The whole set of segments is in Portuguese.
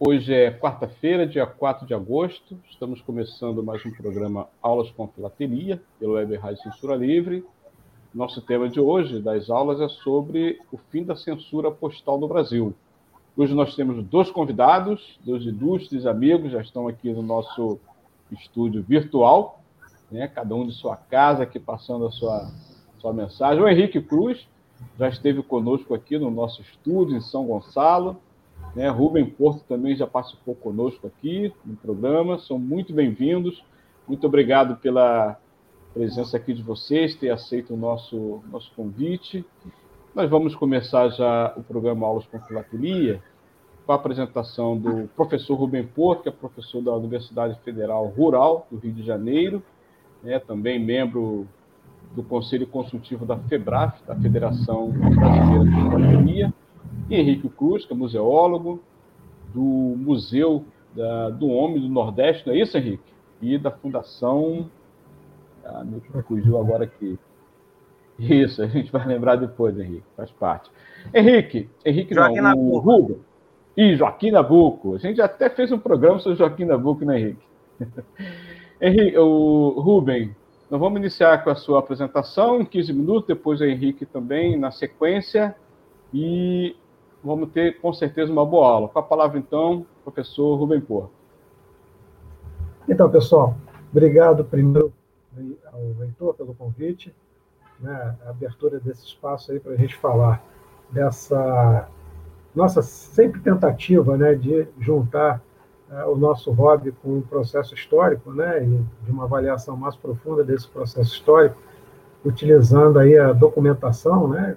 Hoje é quarta-feira, dia 4 de agosto. Estamos começando mais um programa Aulas com Filatelia, pelo Web Rádio Censura Livre. Nosso tema de hoje das aulas é sobre o fim da censura postal no Brasil. Hoje nós temos dois convidados, dois ilustres amigos, já estão aqui no nosso estúdio virtual, né? cada um de sua casa, aqui passando a sua, sua mensagem. O Henrique Cruz já esteve conosco aqui no nosso estúdio em São Gonçalo. Né? Rubem Porto também já participou conosco aqui no programa. São muito bem-vindos. Muito obrigado pela presença aqui de vocês, ter aceito o nosso, nosso convite. Nós vamos começar já o programa Aulas com Filatelia, com a apresentação do professor Rubem Porto, que é professor da Universidade Federal Rural do Rio de Janeiro, né? também membro do Conselho Consultivo da FEBRAF, da Federação Brasileira de Filatelia Henrique Cruz, que é museólogo do Museu da, do Homem do Nordeste, não é isso, Henrique? E da Fundação. Ah, me fugiu agora aqui. Isso, a gente vai lembrar depois, Henrique, faz parte. Henrique, Henrique Joaquim não, o Rubem. E Joaquim Nabuco. A gente até fez um programa sobre Joaquim Nabuco, né, Henrique? Henrique, o Rubem, nós vamos iniciar com a sua apresentação em 15 minutos, depois o Henrique também na sequência. E vamos ter com certeza uma boa aula. Com a palavra, então, professor Rubem Porto. Então, pessoal, obrigado primeiro ao Heitor pelo convite, né, a abertura desse espaço aí para a gente falar dessa nossa sempre tentativa né, de juntar uh, o nosso hobby com o processo histórico, né, e de uma avaliação mais profunda desse processo histórico, utilizando aí a documentação, né,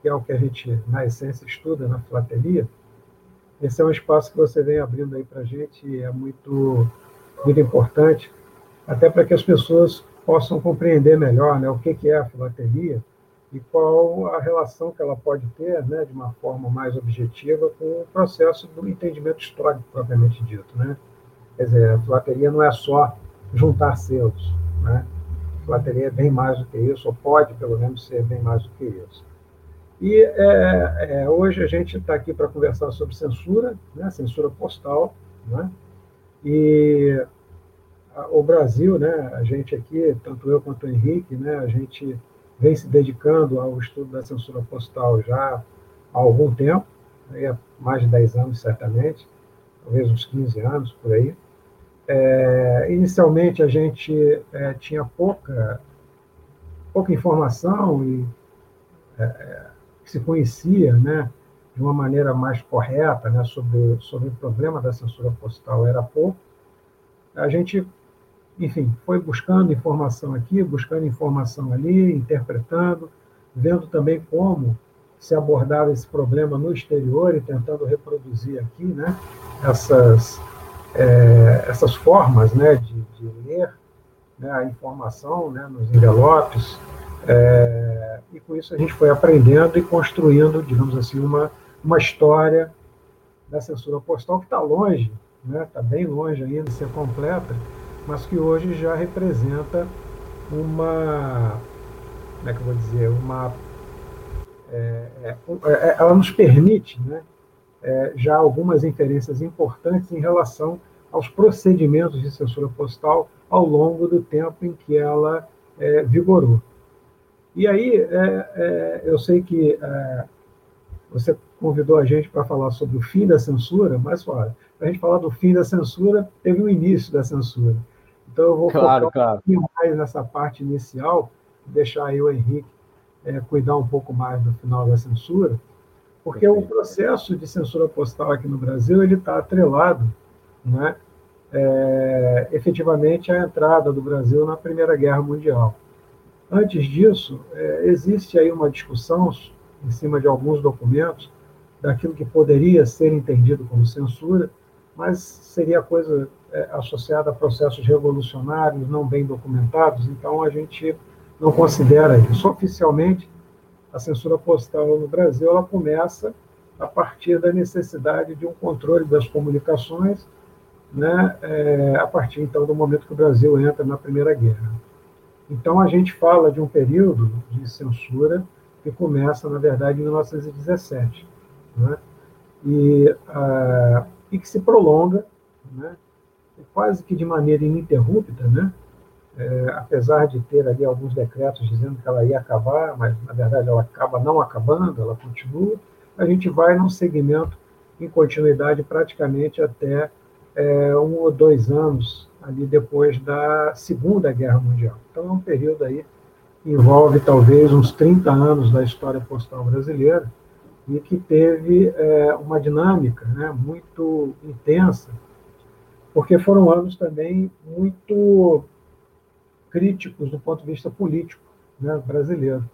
que é o que a gente, na essência, estuda na filatelia, esse é um espaço que você vem abrindo aí para a gente e é muito, muito importante, até para que as pessoas possam compreender melhor né, o que, que é a filatelia e qual a relação que ela pode ter, né, de uma forma mais objetiva, com o processo do entendimento histórico propriamente dito. Né? Quer dizer, a filatelia não é só juntar selos. Né? A filatelia é bem mais do que isso, ou pode, pelo menos, ser bem mais do que isso. E é, é, hoje a gente está aqui para conversar sobre censura, né, censura postal, né, e a, o Brasil, né, a gente aqui, tanto eu quanto o Henrique, né, a gente vem se dedicando ao estudo da censura postal já há algum tempo, aí há mais de 10 anos certamente, talvez uns 15 anos por aí. É, inicialmente a gente é, tinha pouca, pouca informação e é, que se conhecia né, de uma maneira mais correta né, sobre, sobre o problema da censura postal era pouco. A gente, enfim, foi buscando informação aqui, buscando informação ali, interpretando, vendo também como se abordava esse problema no exterior e tentando reproduzir aqui né, essas, é, essas formas né, de, de ler né, a informação né, nos envelopes. É, e com isso a gente foi aprendendo e construindo, digamos assim, uma, uma história da censura postal que está longe, está né? Tá bem longe ainda de ser completa, mas que hoje já representa uma, como é que eu vou dizer, uma, é, é, é, ela nos permite, né, é, já algumas inferências importantes em relação aos procedimentos de censura postal ao longo do tempo em que ela é, vigorou. E aí, é, é, eu sei que é, você convidou a gente para falar sobre o fim da censura, mas para a gente falar do fim da censura, teve o início da censura. Então, eu vou claro, focar claro. um pouquinho mais nessa parte inicial, deixar aí o Henrique é, cuidar um pouco mais do final da censura, porque o processo de censura postal aqui no Brasil ele está atrelado, né, é, efetivamente, à entrada do Brasil na Primeira Guerra Mundial. Antes disso, é, existe aí uma discussão em cima de alguns documentos daquilo que poderia ser entendido como censura, mas seria coisa é, associada a processos revolucionários não bem documentados, então a gente não considera isso. Oficialmente, a censura postal no Brasil ela começa a partir da necessidade de um controle das comunicações, né, é, a partir então do momento que o Brasil entra na Primeira Guerra. Então a gente fala de um período de censura que começa, na verdade, em 1917, né, e, ah, e que se prolonga, né, quase que de maneira ininterrupta, né, é, apesar de ter ali alguns decretos dizendo que ela ia acabar, mas na verdade ela acaba não acabando, ela continua, a gente vai num segmento em continuidade praticamente até é, um ou dois anos ali depois da Segunda Guerra Mundial. Então é um período aí que envolve talvez uns 30 anos da história postal brasileira e que teve é, uma dinâmica né, muito intensa, porque foram anos também muito críticos do ponto de vista político né, brasileiro.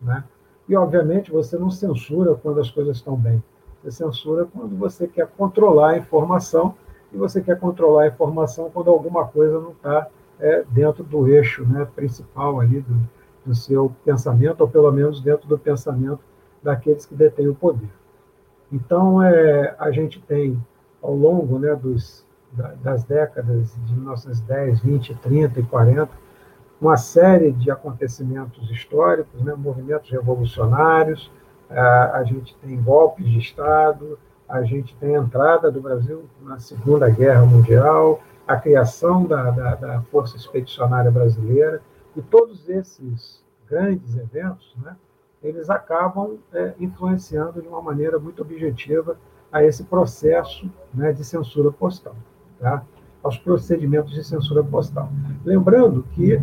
Né? E, obviamente, você não censura quando as coisas estão bem. Você censura quando você quer controlar a informação, e você quer controlar a informação quando alguma coisa não está é, dentro do eixo né, principal ali do, do seu pensamento, ou pelo menos dentro do pensamento daqueles que detêm o poder. Então, é, a gente tem, ao longo né, dos, das décadas de 1910, 20, 30 e 40, uma série de acontecimentos históricos, né, movimentos revolucionários, a gente tem golpes de Estado, a gente tem a entrada do Brasil na Segunda Guerra Mundial, a criação da, da, da Força Expedicionária Brasileira, e todos esses grandes eventos, né, eles acabam é, influenciando de uma maneira muito objetiva a esse processo né, de censura postal. Tá? aos procedimentos de censura postal. Lembrando que,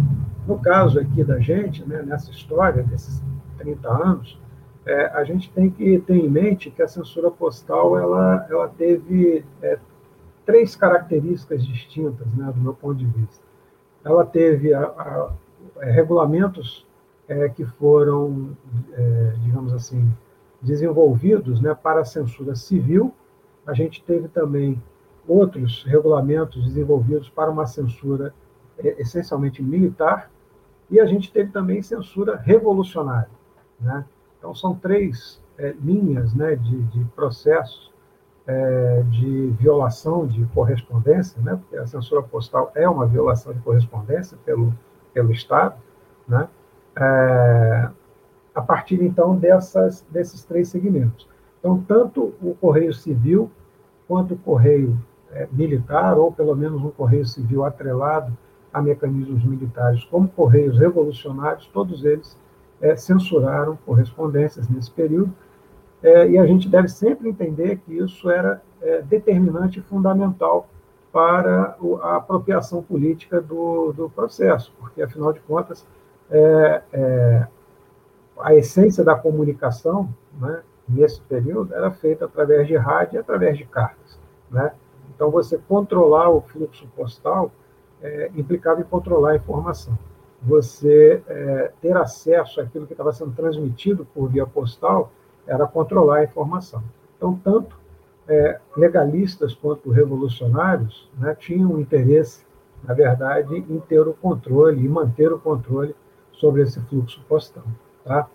no caso aqui da gente, né, nessa história desses 30 anos, é, a gente tem que ter em mente que a censura postal ela, ela teve é, três características distintas, né, do meu ponto de vista. Ela teve a, a, é, regulamentos é, que foram, é, digamos assim, desenvolvidos né, para a censura civil. A gente teve também outros regulamentos desenvolvidos para uma censura é, essencialmente militar, e a gente teve também censura revolucionária. Né? Então, são três é, linhas né, de, de processos é, de violação de correspondência, né? porque a censura postal é uma violação de correspondência pelo, pelo Estado, né? É, a partir, então, dessas, desses três segmentos. Então, tanto o Correio Civil quanto o Correio é, militar, ou pelo menos um correio civil atrelado a mecanismos militares, como correios revolucionários, todos eles é, censuraram correspondências nesse período, é, e a gente deve sempre entender que isso era é, determinante e fundamental para a apropriação política do, do processo, porque, afinal de contas, é, é, a essência da comunicação, né, nesse período, era feita através de rádio e através de cartas. Né? Então, você controlar o fluxo postal é, implicava em controlar a informação. Você é, ter acesso àquilo que estava sendo transmitido por via postal era controlar a informação. Então, tanto é, legalistas quanto revolucionários né, tinham interesse, na verdade, em ter o controle e manter o controle sobre esse fluxo postal. Tá?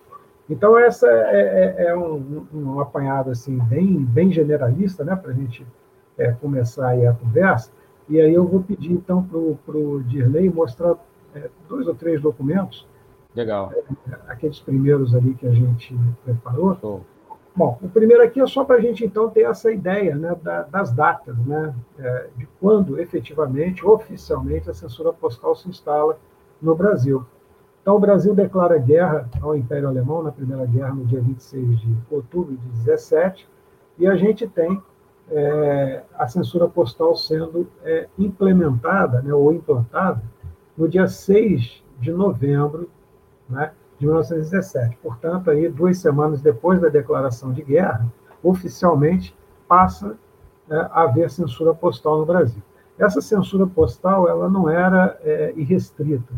Então, essa é, é, é um, um, apanhado assim, bem, bem generalista né, para a gente é, começar a conversa, e aí eu vou pedir, então, para o Dirley mostrar é, dois ou três documentos. Legal. É, aqueles primeiros ali que a gente preparou. Show. Bom, o primeiro aqui é só para a gente, então, ter essa ideia né, da, das datas, né, é, de quando, efetivamente, oficialmente, a censura postal se instala no Brasil. Então, o Brasil declara guerra ao Império Alemão na Primeira Guerra, no dia 26 de outubro de 17, e a gente tem é, a censura postal sendo é, implementada né, ou implantada no dia 6 de novembro né, de 1917. Portanto, aí, duas semanas depois da declaração de guerra, oficialmente passa é, a haver censura postal no Brasil. Essa censura postal ela não era é, irrestrita,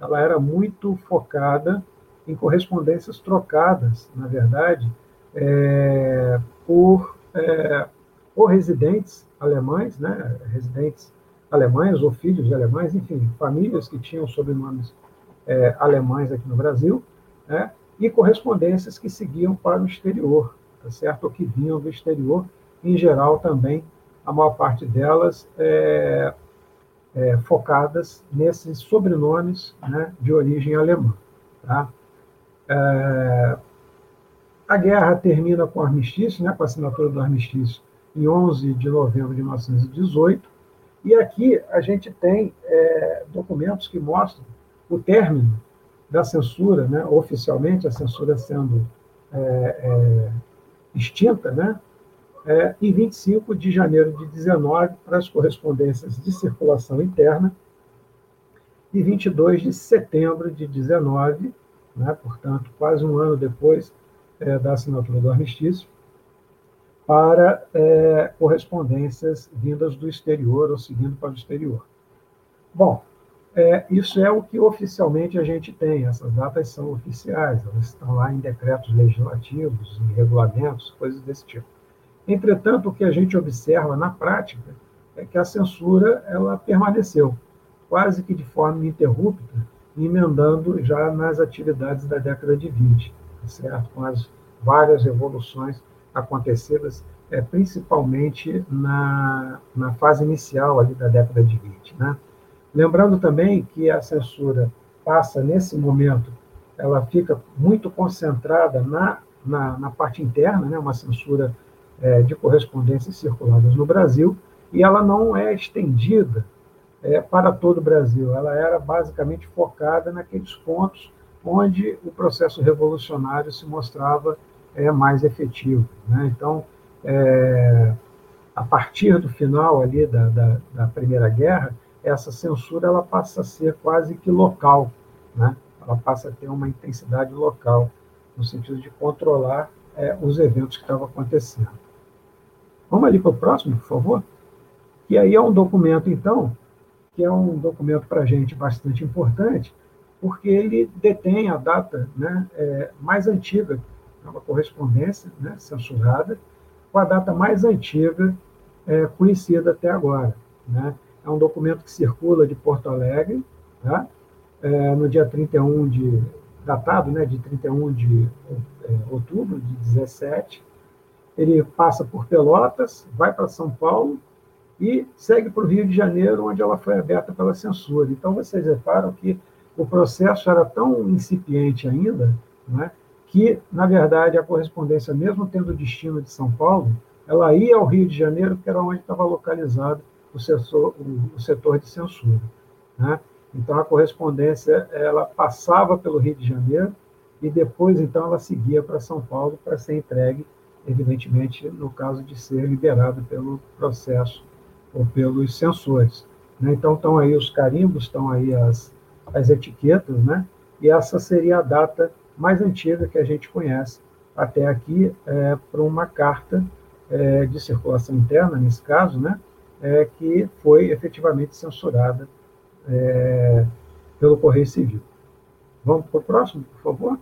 ela era muito focada em correspondências trocadas, na verdade, é, por é, ou residentes alemães, né, residentes alemães ou filhos de alemães, enfim, famílias que tinham sobrenomes é, alemães aqui no Brasil, né, e correspondências que seguiam para o exterior, tá certo? Ou que vinham do exterior, em geral também, a maior parte delas é, é, focadas nesses sobrenomes né, de origem alemã. Tá? É, a guerra termina com o armistício, né, com a assinatura do armistício, em 11 de novembro de 1918, e aqui a gente tem é, documentos que mostram o término da censura, né, oficialmente a censura sendo é, é, extinta, né, é, em 25 de janeiro de 19 para as correspondências de circulação interna e 22 de setembro de 19, né, portanto, quase um ano depois é, da assinatura do armistício, para é, correspondências vindas do exterior ou seguindo para o exterior. Bom, é, isso é o que oficialmente a gente tem, essas datas são oficiais, elas estão lá em decretos legislativos, em regulamentos, coisas desse tipo. Entretanto, o que a gente observa na prática é que a censura ela permaneceu, quase que de forma ininterrupta, emendando já nas atividades da década de 20, tá certo? com as várias revoluções acontecidas, é, principalmente na, na fase inicial ali da década de 20. Né? Lembrando também que a censura passa, nesse momento, ela fica muito concentrada na, na, na parte interna, né? uma censura é, de correspondências circuladas no Brasil, e ela não é estendida é, para todo o Brasil. Ela era basicamente focada naqueles pontos onde o processo revolucionário se mostrava é, mais efetivo. Né? Então, é, a partir do final ali da, da, da, Primeira Guerra, essa censura ela passa a ser quase que local, né? ela passa a ter uma intensidade local, no sentido de controlar é, os eventos que estavam acontecendo. Vamos ali para o próximo, por favor? E aí é um documento, então, que é um documento para a gente bastante importante, porque ele detém a data né, é, mais antiga, é uma correspondência né, censurada, com a data mais antiga é, conhecida até agora. Né? É um documento que circula de Porto Alegre, tá? é, no dia 31 de. datado né, de 31 de é, outubro de 17, ele passa por Pelotas, vai para São Paulo e segue para o Rio de Janeiro, onde ela foi aberta pela censura. Então, vocês reparam que o processo era tão incipiente ainda, né, que, na verdade, a correspondência, mesmo tendo o destino de São Paulo, ela ia ao Rio de Janeiro, que era onde estava localizado o setor, o setor de censura. Né? Então, a correspondência ela passava pelo Rio de Janeiro e depois, então, ela seguia para São Paulo para ser entregue evidentemente, no caso de ser liberado pelo processo ou pelos censores. Né? Então, estão aí os carimbos, estão aí as, as etiquetas, né? e essa seria a data mais antiga que a gente conhece até aqui é, para uma carta é, de circulação interna, nesse caso, né? É, que foi efetivamente censurada é, pelo Correio Civil. Vamos para o próximo, por favor?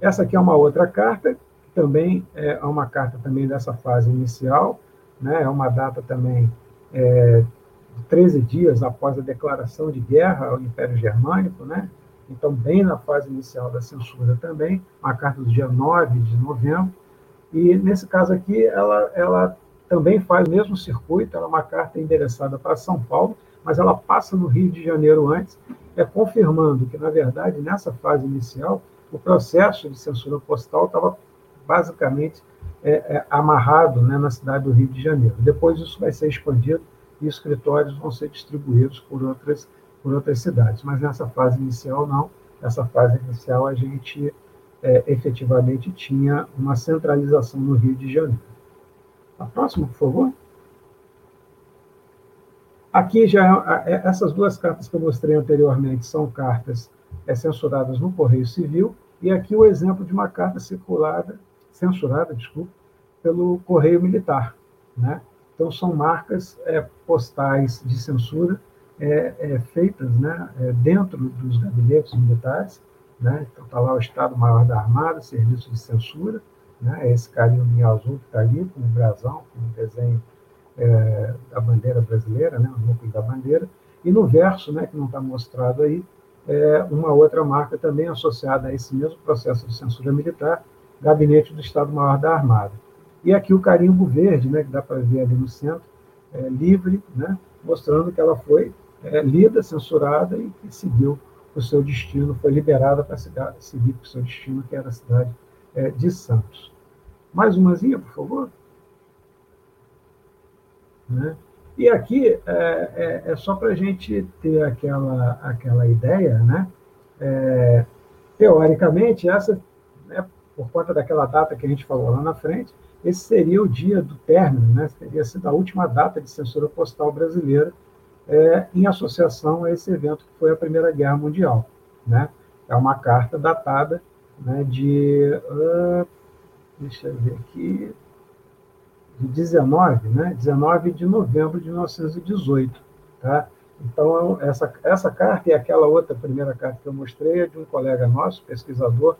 Essa aqui é uma outra carta também é uma carta também dessa fase inicial, né? é uma data também é, 13 dias após a declaração de guerra ao Império Germânico, né? Então bem na fase inicial da censura também, uma carta do dia 9 de novembro, e nesse caso aqui ela, ela também faz o mesmo circuito, ela é uma carta endereçada para São Paulo, mas ela passa no Rio de Janeiro antes, é confirmando que, na verdade, nessa fase inicial, o processo de censura postal estava basicamente é, é, amarrado né, na cidade do Rio de Janeiro. Depois isso vai ser expandido e escritórios vão ser distribuídos por outras, por outras cidades. Mas nessa fase inicial, não. Nessa fase inicial, a gente é, efetivamente tinha uma centralização no Rio de Janeiro. A próxima, por favor. Aqui já é, essas duas cartas que eu mostrei anteriormente são cartas é, censuradas no Correio Civil e aqui o exemplo de uma carta circulada censurada, desculpa, pelo Correio Militar. Né? Então, são marcas é, postais de censura é, é, feitas né, é, dentro dos gabinetes militares. Né? Então, está lá o Estado-Maior da Armada, Serviço de Censura, né? esse carinho azul que está ali, com o brasão, com o desenho é, da bandeira brasileira, né? o núcleo da bandeira, e no verso, né, que não está mostrado aí, é uma outra marca também associada a esse mesmo processo de censura militar, Gabinete do Estado-Maior da Armada. E aqui o carimbo verde, né, que dá para ver ali no centro, é, livre, né, mostrando que ela foi é, lida, censurada e que seguiu o seu destino, foi liberada para seguir o seu destino, que era a cidade é, de Santos. Mais umazinha, por favor. Né? E aqui é, é, é só para a gente ter aquela, aquela ideia, né? É, teoricamente, essa, né, por conta daquela data que a gente falou lá na frente, esse seria o dia do término, né? teria sido a última data de censura postal brasileira é, em associação a esse evento que foi a Primeira Guerra Mundial. Né? É uma carta datada né, de, uh, deixa eu ver aqui, de 19, né? 19 de novembro de 1918. Tá? Então, essa, essa carta e aquela outra primeira carta que eu mostrei é de um colega nosso, pesquisador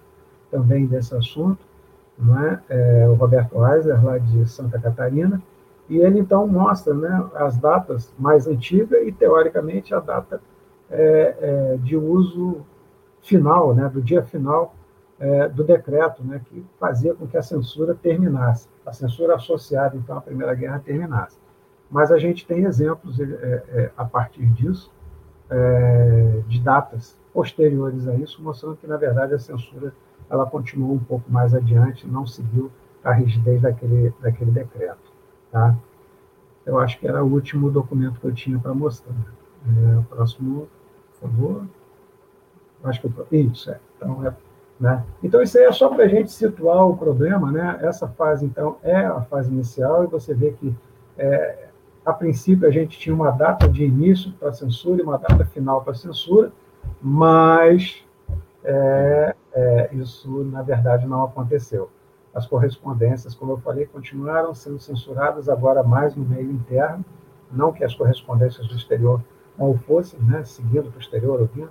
também desse assunto, não é? o Roberto Reiser, lá de Santa Catarina, e ele então mostra né, as datas mais antigas e, teoricamente, a data é, é, de uso final, né, do dia final é, do decreto, né, que fazia com que a censura terminasse, a censura associada, então, à Primeira Guerra terminasse. Mas a gente tem exemplos, é, é, a partir disso, é, de datas posteriores a isso, mostrando que, na verdade, a censura ela continuou um pouco mais adiante, não seguiu a rigidez daquele, daquele decreto. Tá? Eu acho que era o último documento que eu tinha para mostrar. É, o próximo, por favor. Acho que eu, isso é. Então, é né? Então, isso aí é só para a gente situar o problema. Né? Essa fase, então, é a fase inicial, e você vê que, é, a princípio, a gente tinha uma data de início para censura e uma data final para censura, mas é, é, isso, na verdade, não aconteceu. As correspondências, como eu falei, continuaram sendo censuradas, agora mais no meio interno, não que as correspondências do exterior não fossem, né, seguindo para o exterior, ouvindo,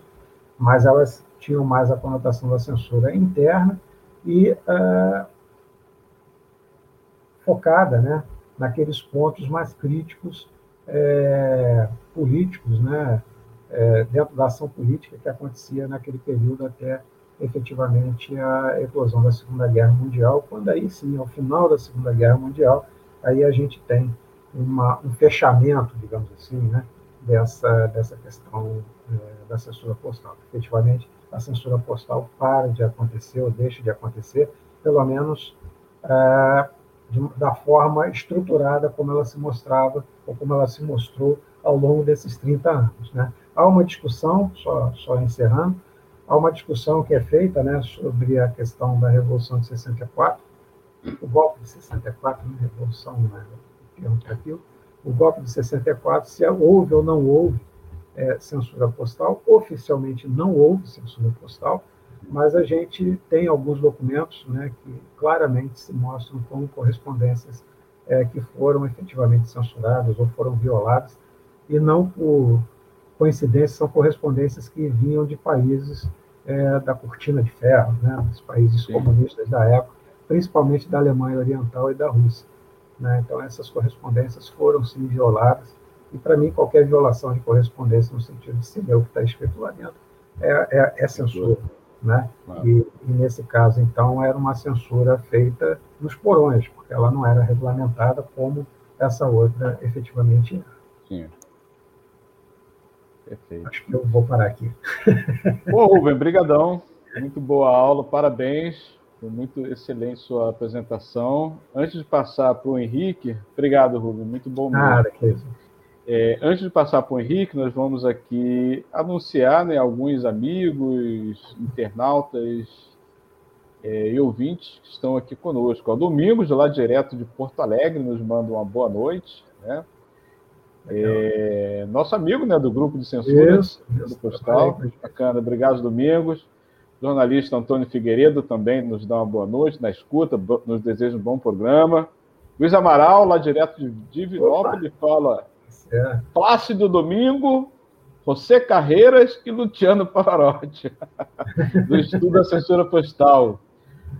mas elas tinham mais a conotação da censura interna e uh, focada né, naqueles pontos mais críticos é, políticos, né, é, dentro da ação política que acontecia naquele período até efetivamente a eclosão da Segunda Guerra Mundial, quando aí sim, ao final da Segunda Guerra Mundial, aí a gente tem uma, um fechamento, digamos assim, né, dessa, dessa questão é, da censura postal. Efetivamente, a censura postal para de acontecer ou deixa de acontecer, pelo menos é, de, da forma estruturada como ela se mostrava ou como ela se mostrou ao longo desses 30 anos. Né? Há uma discussão, só, só encerrando, há uma discussão que é feita né, sobre a questão da Revolução de 64, o golpe de 64, né, Revolução, né, aquilo, o golpe de 64, se houve ou não houve é, censura postal, oficialmente não houve censura postal, mas a gente tem alguns documentos né, que claramente se mostram como correspondências é, que foram efetivamente censuradas ou foram violadas, e não por coincidência, são correspondências que vinham de países é, da cortina de ferro, né, dos países Sim. comunistas da época, principalmente da Alemanha Oriental e da Rússia. Né? Então, essas correspondências foram sim violadas, e para mim, qualquer violação de correspondência, no sentido de ser o que está escrito lá dentro, é, é, é censura. Né? E, e, nesse caso, então, era uma censura feita nos porões, porque ela não era regulamentada como essa outra efetivamente era. Sim. Perfeito. Acho que eu vou parar aqui. Ô, Rubem, brigadão. Muito boa aula, parabéns. Foi muito excelente sua apresentação. Antes de passar para o Henrique, obrigado, Rubem, muito bom mesmo. Nada, que isso. É, antes de passar para o Henrique, nós vamos aqui anunciar né, alguns amigos, internautas é, e ouvintes que estão aqui conosco. O Domingos, lá direto de Porto Alegre, nos manda uma boa noite. Né? É, nosso amigo né, do grupo de censura isso, do Postal. Bacana, obrigado, Domingos. Jornalista Antônio Figueiredo também nos dá uma boa noite na escuta, nos deseja um bom programa. Luiz Amaral, lá direto de Divinópolis, fala é. Plácido Domingo, José Carreiras e Luciano Pavarotti, do Estudo da Censura Postal.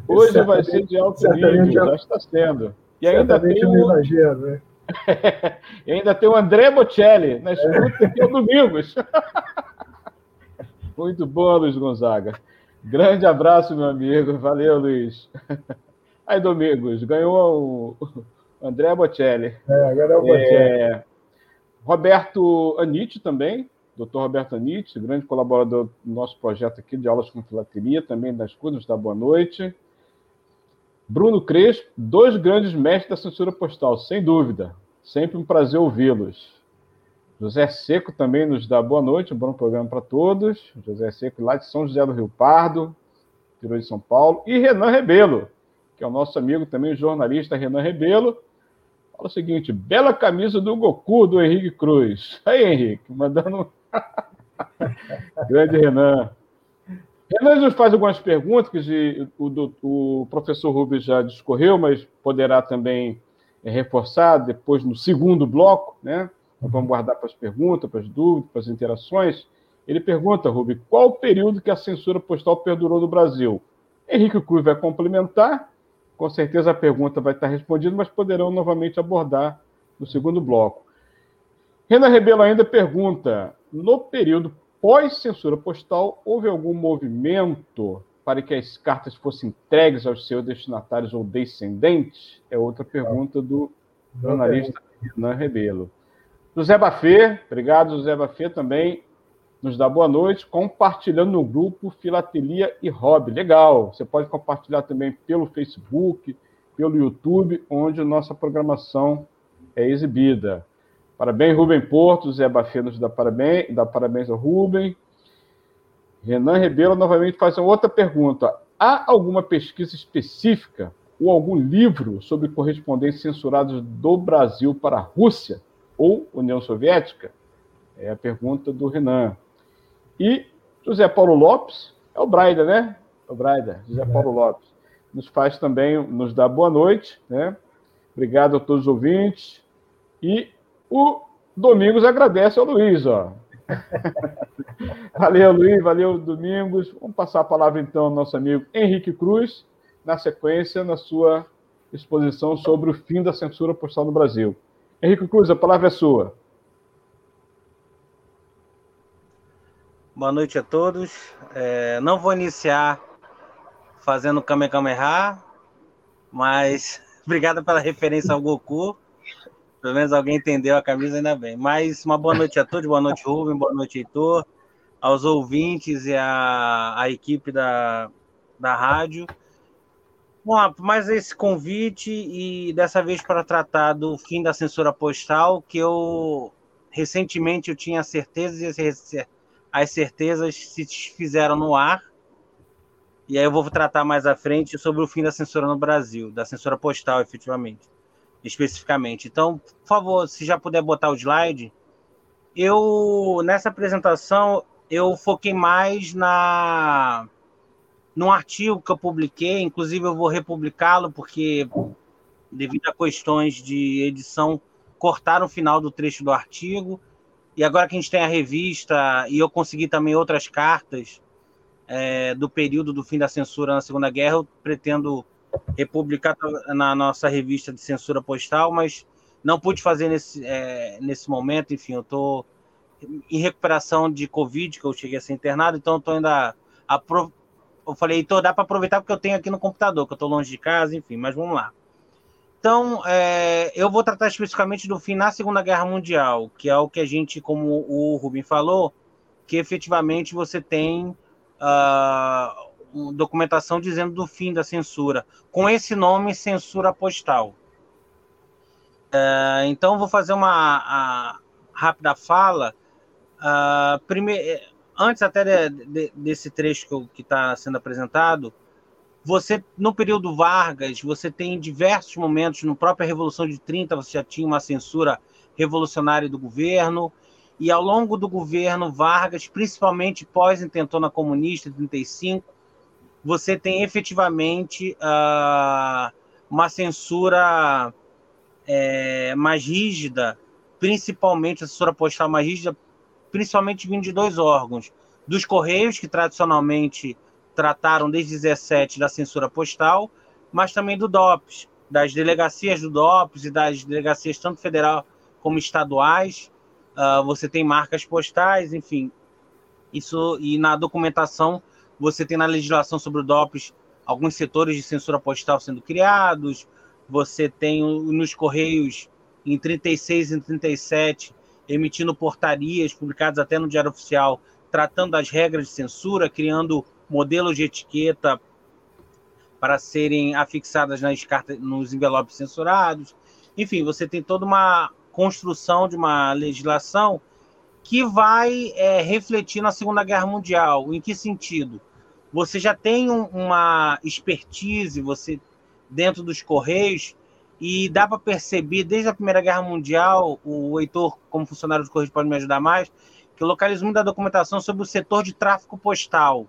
Hoje vai ser de alto nível, já está sendo. E ainda tem o... Imagino, né? e ainda tem o André Bocelli na escuta que é o Domingos. Muito bom, Luiz Gonzaga. Grande abraço, meu amigo. Valeu, Luiz. Aí, Domingos, ganhou o André Bocelli. É, agora é o Bocelli. É... Roberto Anite também, doutor Roberto Anite, grande colaborador do nosso projeto aqui de aulas com filatelia, também das coisas da boa noite. Bruno Crespo, dois grandes mestres da censura postal, sem dúvida. Sempre um prazer ouvi-los. José Seco também nos dá boa noite, um bom programa para todos. José Seco, lá de São José do Rio Pardo, interior de São Paulo. E Renan Rebelo, que é o nosso amigo também, o jornalista Renan Rebelo. Fala o seguinte: bela camisa do Goku do Henrique Cruz. Aí, Henrique, mandando. Grande Renan. Renan nos faz algumas perguntas que o, o professor Rubens já discorreu, mas poderá também é, reforçar depois no segundo bloco, né? vamos guardar para as perguntas, para as dúvidas, para as interações. Ele pergunta, Rubens, qual o período que a censura postal perdurou no Brasil? Henrique Cruz vai complementar, com certeza a pergunta vai estar respondida, mas poderão novamente abordar no segundo bloco. Renan Rebelo ainda pergunta: no período pós-censura postal, houve algum movimento para que as cartas fossem entregues aos seus destinatários ou descendentes? É outra pergunta do jornalista Renan Rebelo. José Bafê, obrigado, José Bafê, também nos dá boa noite, compartilhando no grupo Filatelia e Hobby. Legal, você pode compartilhar também pelo Facebook, pelo YouTube, onde nossa programação é exibida. Parabéns, Rubem Porto, Zé Bafê nos dá parabéns, dá parabéns ao Rubem. Renan Rebelo novamente faz outra pergunta. Há alguma pesquisa específica ou algum livro sobre correspondentes censurados do Brasil para a Rússia ou União Soviética? É a pergunta do Renan. E José Paulo Lopes, é o Braida, né? É o Braida, José é. Paulo Lopes. Nos faz também, nos dá boa noite, né? Obrigado a todos os ouvintes. E o Domingos agradece ao Luiz, ó. valeu, Luiz, valeu, Domingos. Vamos passar a palavra então ao nosso amigo Henrique Cruz, na sequência, na sua exposição sobre o fim da censura postal no Brasil. Henrique Cruz, a palavra é sua. Boa noite a todos. É, não vou iniciar fazendo Kamehameha, mas obrigado pela referência ao Goku. Pelo menos alguém entendeu a camisa, ainda bem. Mas uma boa noite a todos, boa noite, Rubem, boa noite, Heitor, aos ouvintes e à, à equipe da, da rádio. Bom, mais esse convite e dessa vez para tratar do fim da censura postal, que eu recentemente eu tinha certezas e as certezas se fizeram no ar. E aí eu vou tratar mais à frente sobre o fim da censura no Brasil, da censura postal, efetivamente especificamente. Então, por favor, se já puder botar o slide. Eu, nessa apresentação, eu foquei mais na num artigo que eu publiquei, inclusive eu vou republicá-lo, porque devido a questões de edição, cortaram o final do trecho do artigo. E agora que a gente tem a revista, e eu consegui também outras cartas é, do período do fim da censura na Segunda Guerra, eu pretendo republicar na nossa revista de censura postal, mas não pude fazer nesse, é, nesse momento. Enfim, eu estou em recuperação de Covid, que eu cheguei a ser internado, então estou ainda. Apro... Eu falei, então dá para aproveitar porque eu tenho aqui no computador, que eu estou longe de casa, enfim, mas vamos lá. Então, é, eu vou tratar especificamente do fim na Segunda Guerra Mundial, que é o que a gente, como o Rubem falou, que efetivamente você tem uh, documentação dizendo do fim da censura, com esse nome, censura postal. É, então, vou fazer uma rápida fala. Uh. Antes até de, de, desse trecho que está sendo apresentado, você, no período Vargas, você tem diversos momentos, no própria Revolução de 30, você já tinha uma censura revolucionária do governo, e ao longo do governo Vargas, principalmente pós-intentona comunista, 35, você tem efetivamente uh, uma censura é, mais rígida, principalmente a censura postal mais rígida, principalmente vindo de dois órgãos. Dos Correios, que tradicionalmente trataram desde 17 da censura postal, mas também do DOPS, das delegacias do DOPS e das delegacias tanto federal como estaduais. Uh, você tem marcas postais, enfim. Isso e na documentação você tem na legislação sobre o DOPS alguns setores de censura postal sendo criados. Você tem nos correios em 36 e 37 emitindo portarias publicadas até no Diário Oficial tratando das regras de censura, criando modelos de etiqueta para serem afixadas nas cartas, nos envelopes censurados. Enfim, você tem toda uma construção de uma legislação que vai é, refletir na Segunda Guerra Mundial. Em que sentido? Você já tem um, uma expertise, você dentro dos correios e dá para perceber desde a Primeira Guerra Mundial, o Heitor, como funcionário de correios, pode me ajudar mais, que localiza muita documentação sobre o setor de tráfego postal,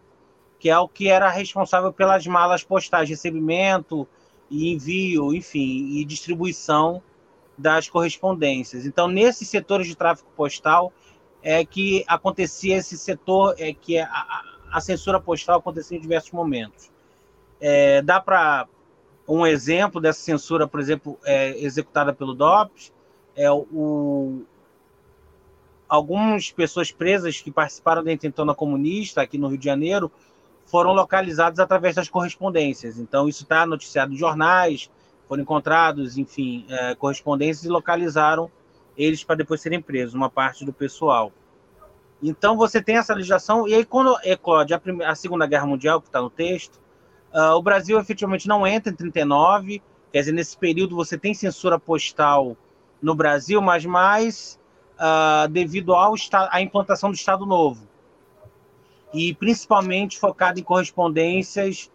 que é o que era responsável pelas malas postais, recebimento e envio, enfim, e distribuição das correspondências. Então, nesses setores de tráfego postal é que acontecia esse setor, é que a, a censura postal acontecia em diversos momentos. É, dá para um exemplo dessa censura, por exemplo, é, executada pelo DOPS, é o, algumas pessoas presas que participaram da intentona comunista aqui no Rio de Janeiro foram localizadas através das correspondências. Então, isso está noticiado em jornais, foram encontrados, enfim, é, correspondências e localizaram eles para depois serem presos, uma parte do pessoal. Então, você tem essa legislação, e aí, quando eclode a, primeira, a Segunda Guerra Mundial, que está no texto, uh, o Brasil efetivamente não entra em 39, quer dizer, nesse período você tem censura postal no Brasil, mas mais uh, devido ao, à implantação do Estado Novo. E principalmente focado em correspondências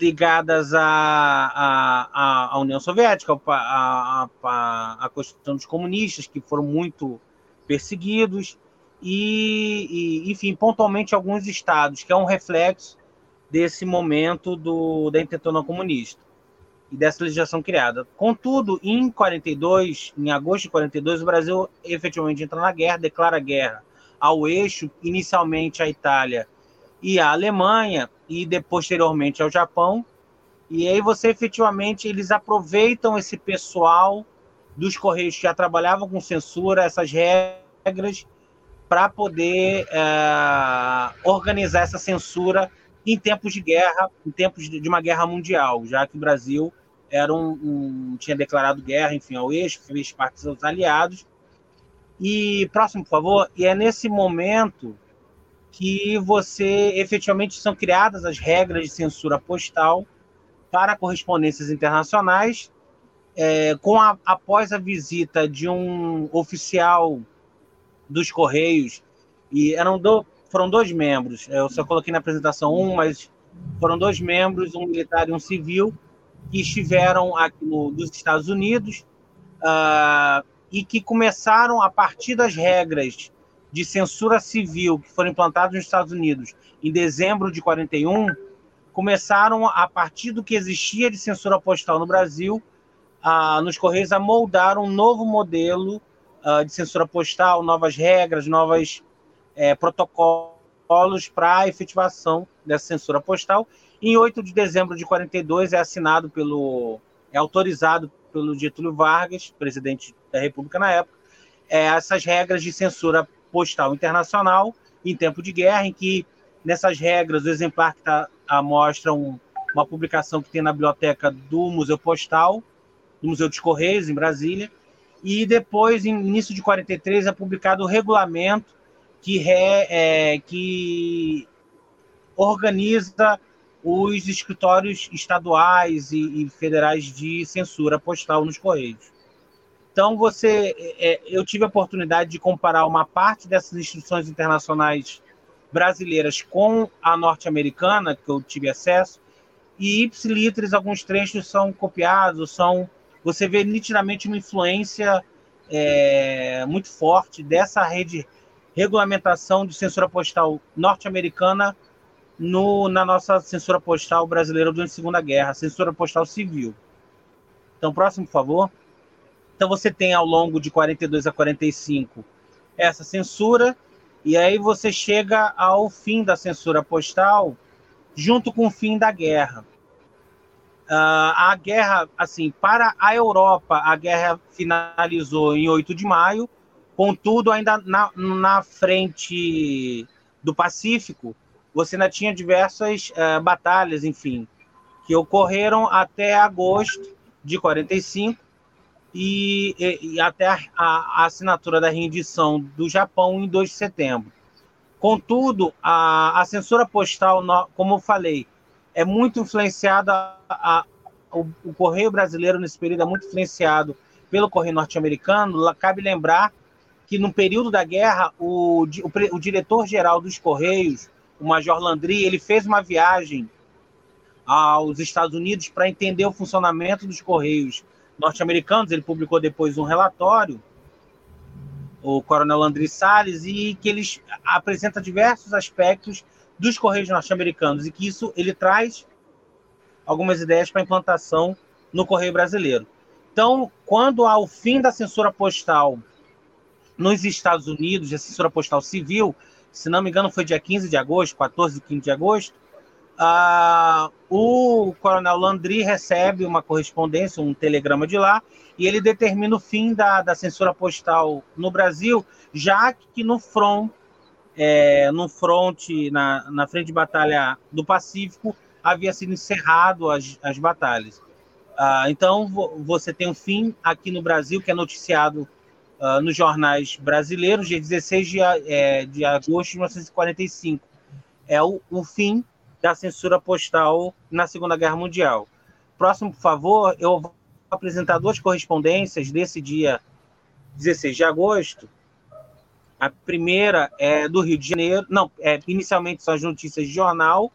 ligadas à, à, União Soviética, à Constituição dos comunistas, que foram muito perseguidos, e, e, enfim, pontualmente alguns estados, que é um reflexo desse momento do, da intentona comunista e dessa legislação criada. Contudo, em 42, em agosto de 42, o Brasil efetivamente entra na guerra, declara guerra ao eixo, inicialmente à Itália e à Alemanha, e depois, posteriormente ao Japão. E aí você efetivamente eles aproveitam esse pessoal dos correios que já trabalhavam com censura, essas regras, para poder é, organizar essa censura em tempos de guerra, em tempos de uma guerra mundial, já que o Brasil era um, um, tinha declarado guerra, enfim, ao eixo, fez parte dos aliados. E próximo, por favor. E é nesse momento que você efetivamente são criadas as regras de censura postal para correspondências internacionais, é, com a, após a visita de um oficial dos Correios, e eram do, foram dois membros, eu só coloquei na apresentação um, mas foram dois membros, um militar e um civil, que estiveram aqui no, dos Estados Unidos uh, e que começaram, a partir das regras de censura civil que foram implantadas nos Estados Unidos em dezembro de 41, começaram, a partir do que existia de censura postal no Brasil, uh, nos Correios, a moldar um novo modelo uh, de censura postal, novas regras, novos eh, protocolos para a efetivação dessa censura postal. Em 8 de dezembro de 42 é assinado pelo é autorizado pelo Getúlio Vargas, presidente da República na época, é, essas regras de censura postal internacional em tempo de guerra, em que nessas regras o exemplar que está à mostra um, uma publicação que tem na biblioteca do Museu Postal, do Museu dos Correios em Brasília, e depois, em início de 43, é publicado o regulamento que, re, é, que organiza os escritórios estaduais e, e federais de censura postal nos Correios. Então, você, é, eu tive a oportunidade de comparar uma parte dessas instituições internacionais brasileiras com a norte-americana, que eu tive acesso, e ipsilitris, alguns trechos são copiados, são você vê nitidamente uma influência é, muito forte dessa rede regulamentação de censura postal norte-americana no, na nossa censura postal brasileira durante a Segunda Guerra, censura postal civil. Então, próximo, por favor. Então, você tem ao longo de 42 a 45 essa censura, e aí você chega ao fim da censura postal junto com o fim da guerra. Uh, a guerra, assim, para a Europa, a guerra finalizou em 8 de maio, contudo, ainda na, na frente do Pacífico, você ainda tinha diversas uh, batalhas, enfim, que ocorreram até agosto de 45 e, e, e até a, a, assinatura da rendição do Japão em 2 de setembro. Contudo, a, a censura postal, como eu falei, é muito influenciada, a, o, o, Correio Brasileiro nesse período é muito influenciado pelo Correio Norte-Americano. Cabe lembrar que no período da guerra, o, o, o diretor-geral dos Correios, o Major Landry, ele fez uma viagem aos Estados Unidos para entender o funcionamento dos Correios norte-americanos. Ele publicou depois um relatório, o Coronel Landry Salles, e que eles apresenta diversos aspectos dos Correios norte-americanos e que isso ele traz algumas ideias para implantação no Correio brasileiro. Então, quando há o fim da censura postal nos Estados Unidos, a censura postal civil, se não me engano foi dia 15 de agosto, 14 e 15 de agosto, uh, o coronel Landry recebe uma correspondência, um telegrama de lá, e ele determina o fim da, da censura postal no Brasil, já que no front é, no fronte, na, na frente de batalha do Pacífico, havia sido encerrado as, as batalhas. Ah, então, você tem um fim aqui no Brasil, que é noticiado ah, nos jornais brasileiros, dia 16 de, é, de agosto de 1945. É o, o fim da censura postal na Segunda Guerra Mundial. Próximo, por favor, eu vou apresentar duas correspondências desse dia 16 de agosto, a primeira é do Rio de Janeiro. Não, é, inicialmente são as notícias de jornal,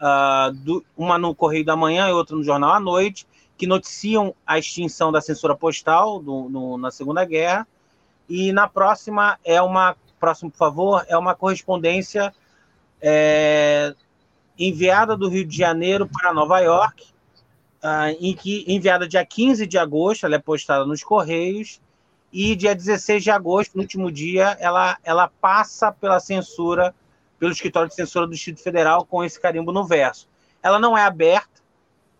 uh, do, uma no Correio da Manhã e outra no Jornal à Noite, que noticiam a extinção da censura postal do, no, na Segunda Guerra. E na próxima é uma, próximo por favor, é uma correspondência é, enviada do Rio de Janeiro para Nova York, uh, em que enviada dia 15 de agosto, ela é postada nos Correios e dia 16 de agosto, no último dia, ela, ela passa pela censura, pelo escritório de censura do Distrito Federal com esse carimbo no verso. Ela não é aberta,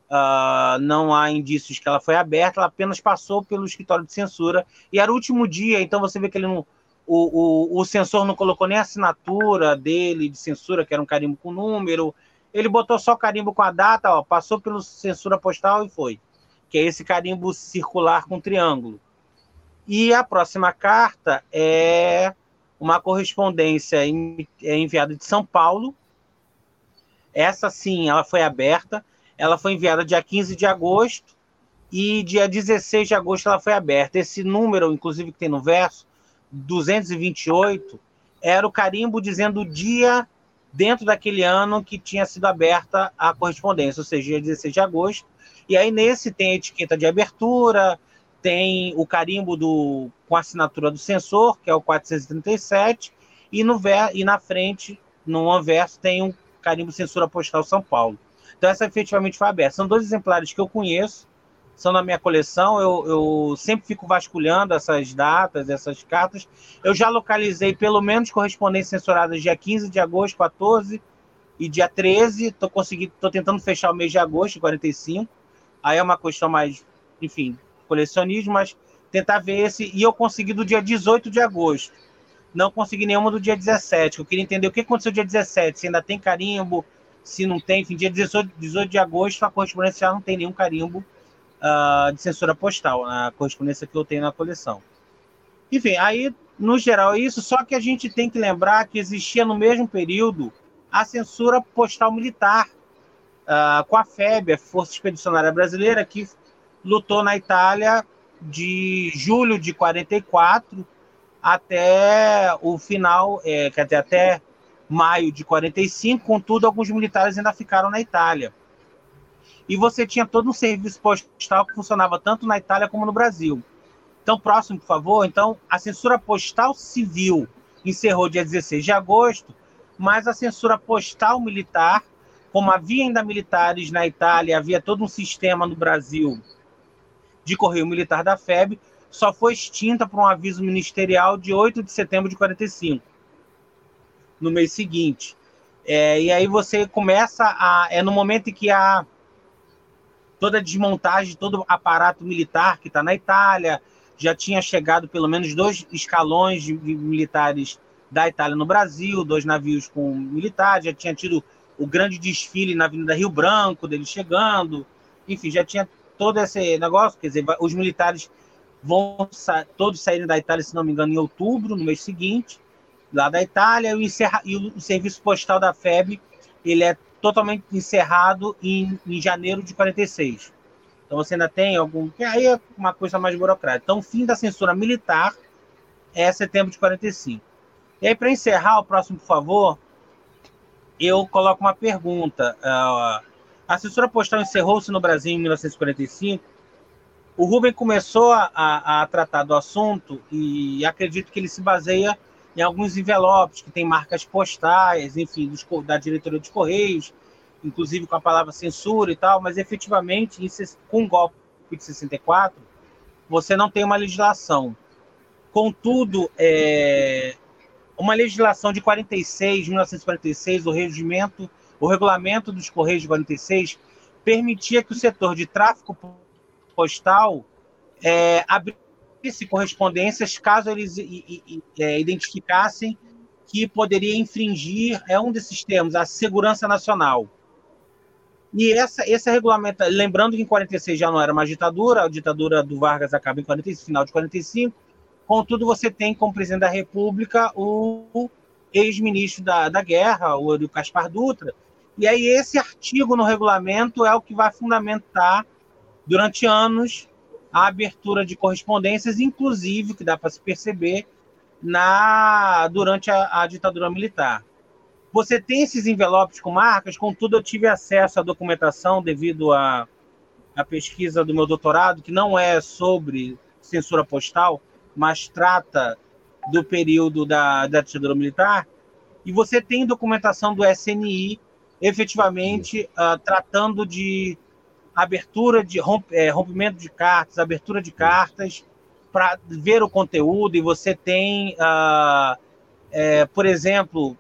uh, não há indícios que ela foi aberta, ela apenas passou pelo escritório de censura e era o último dia, então você vê que ele não. O, o, o censor não colocou nem a assinatura dele de censura, que era um carimbo com número, ele botou só carimbo com a data, ó, passou pelo censura postal e foi. Que é esse carimbo circular com triângulo. E a próxima carta é uma correspondência é enviada de São Paulo. Essa sim, ela foi aberta. Ela foi enviada dia 15 de agosto e dia 16 de agosto ela foi aberta. Esse número, inclusive, que tem no verso, 228, era o carimbo dizendo o dia dentro daquele ano que tinha sido aberta a correspondência, ou seja, dia 16 de agosto. E aí nesse tem a etiqueta de abertura, tem o carimbo do, com a assinatura do censor, que é o 437, e, no ver, e na frente, no anverso, tem um carimbo censura postal São Paulo. Então, essa efetivamente foi aberta. São dois exemplares que eu conheço, são na minha coleção. Eu, eu sempre fico vasculhando essas datas, essas cartas. Eu já localizei pelo menos correspondências censuradas dia 15 de agosto, 14 e dia 13. Estou conseguindo, estou tentando fechar o mês de agosto, 45. Aí é uma questão mais, enfim, colecionismo, mas tentar ver esse. E eu consegui do dia 18 de agosto. Não consegui nenhuma do dia 17. Eu queria entender o que aconteceu dia 17. Se ainda tem carimbo, se não tem. Enfim, dia 18, 18 de agosto, a correspondência já não tem nenhum carimbo uh, de censura postal, a correspondência que eu tenho na coleção. Enfim, aí, no geral, é isso. Só que a gente tem que lembrar que existia no mesmo período a censura postal militar, uh, com a FEB, a Força Expedicionária Brasileira, que lutou na Itália de julho de 44 até o final, é, quer dizer, até maio de 45, contudo, alguns militares ainda ficaram na Itália. E você tinha todo um serviço postal que funcionava tanto na Itália como no Brasil. Então, próximo, por favor. Então, a censura postal civil encerrou dia 16 de agosto, mas a censura postal militar, como havia ainda militares na Itália, havia todo um sistema no Brasil de Correio Militar da FEB só foi extinta por um aviso ministerial de 8 de setembro de 45, no mês seguinte. É, e aí você começa a. É no momento em que a toda a desmontagem, todo o aparato militar que está na Itália, já tinha chegado pelo menos dois escalões de, militares da Itália no Brasil, dois navios com militares, já tinha tido o grande desfile na Avenida Rio Branco, dele chegando, enfim, já tinha todo esse negócio, quer dizer, os militares vão sa todos saírem da Itália, se não me engano, em outubro, no mês seguinte, lá da Itália, e o, e o serviço postal da FEB, ele é totalmente encerrado em, em janeiro de 46. Então você ainda tem algum. Que aí é uma coisa mais burocrática. Então, o fim da censura militar é setembro de 45. E aí, para encerrar, o próximo, por favor, eu coloco uma pergunta. Uh, a censura postal encerrou-se no Brasil em 1945. O Rubem começou a, a, a, tratar do assunto e acredito que ele se baseia em alguns envelopes que têm marcas postais, enfim, dos, da diretoria dos Correios, inclusive com a palavra censura e tal, mas efetivamente, com o golpe de 64, você não tem uma legislação. Contudo, é, uma legislação de 46, 1946, o regimento, o regulamento dos Correios de 46, permitia que o setor de tráfico postal é, abrisse correspondências caso eles é, identificassem que poderia infringir, é um desses termos, a segurança nacional. E essa, esse regulamento, lembrando que em 46 já não era uma ditadura, a ditadura do Vargas acaba em 45, final de 45, Contudo, você tem como presidente da República o ex-ministro da, da Guerra, o, o Caspar Dutra. E aí, esse artigo no regulamento é o que vai fundamentar, durante anos, a abertura de correspondências, inclusive, que dá para se perceber, na durante a, a, ditadura militar. Você tem esses envelopes com marcas, contudo, eu tive acesso à documentação devido à, à pesquisa do meu doutorado, que não é sobre censura postal, mas trata do período da, da ditadura militar, e você tem documentação do SNI efetivamente uh, tratando de abertura de romp, é, rompimento de cartas, abertura de cartas para ver o conteúdo, e você tem, uh, é, por exemplo,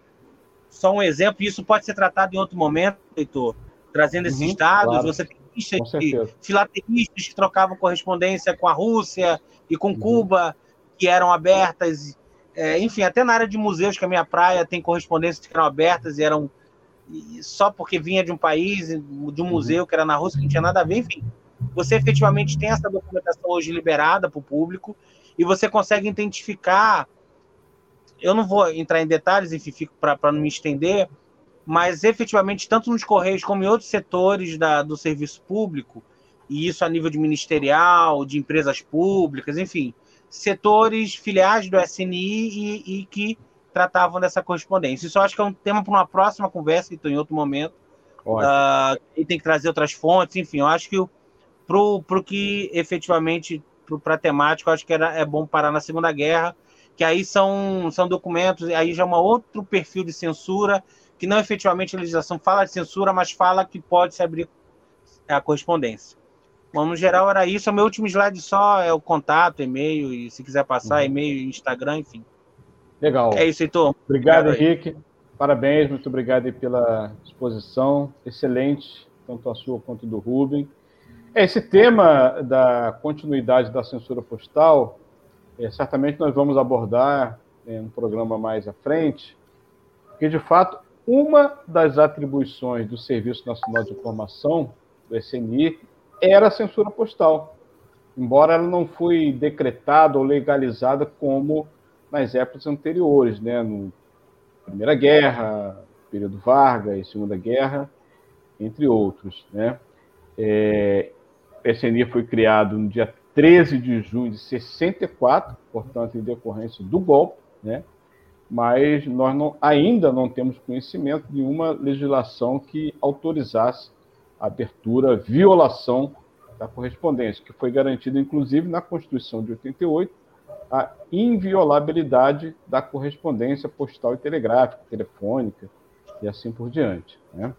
só um exemplo, isso pode ser tratado em outro momento, Heitor, trazendo esses uhum, dados, claro. você tem listas de filateristas que trocavam correspondência com a Rússia e com uhum. Cuba, que eram abertas, é, enfim, até na área de museus, que é a minha praia, tem correspondências que eram abertas e eram só porque vinha de um país, de um uhum. museu que era na Rússia, que não tinha nada a ver, enfim. Você efetivamente tem essa documentação hoje liberada para o público e você consegue identificar. Eu não vou entrar em detalhes, enfim, fico para não me estender, mas efetivamente, tanto nos Correios como em outros setores da, do serviço público, e isso a nível de ministerial, de empresas públicas, enfim, setores filiais do SNI e, e que tratavam dessa correspondência. Isso eu acho que é um tema para uma próxima conversa, então, em outro momento. Uh, e tem que trazer outras fontes, enfim, eu acho que para o que efetivamente, para a temática, eu acho que era, é bom parar na Segunda Guerra, que aí são, são documentos, aí já é um outro perfil de censura, que não efetivamente a legislação fala de censura, mas fala que pode se abrir a correspondência. Bom, no geral era isso. O meu último slide só é o contato, e-mail, e se quiser passar, uhum. e-mail, Instagram, enfim. Legal. É isso, Heitor. Obrigado, obrigado Henrique. Parabéns, muito obrigado pela exposição. Excelente, tanto a sua quanto do Rubem. Esse tema da continuidade da censura postal, é, certamente nós vamos abordar em um programa mais à frente, porque, de fato, uma das atribuições do Serviço Nacional de Informação, do SNI, era a censura postal, embora ela não foi decretada ou legalizada como nas épocas anteriores, né? No Primeira Guerra, período Vargas Segunda Guerra, entre outros, né? É, a SNI foi criado no dia 13 de junho de 64, portanto, em decorrência do golpe, né? mas nós não, ainda não temos conhecimento de uma legislação que autorizasse abertura, violação da correspondência, que foi garantida, inclusive, na Constituição de 88, a inviolabilidade da correspondência postal e telegráfica, telefônica e assim por diante. Né?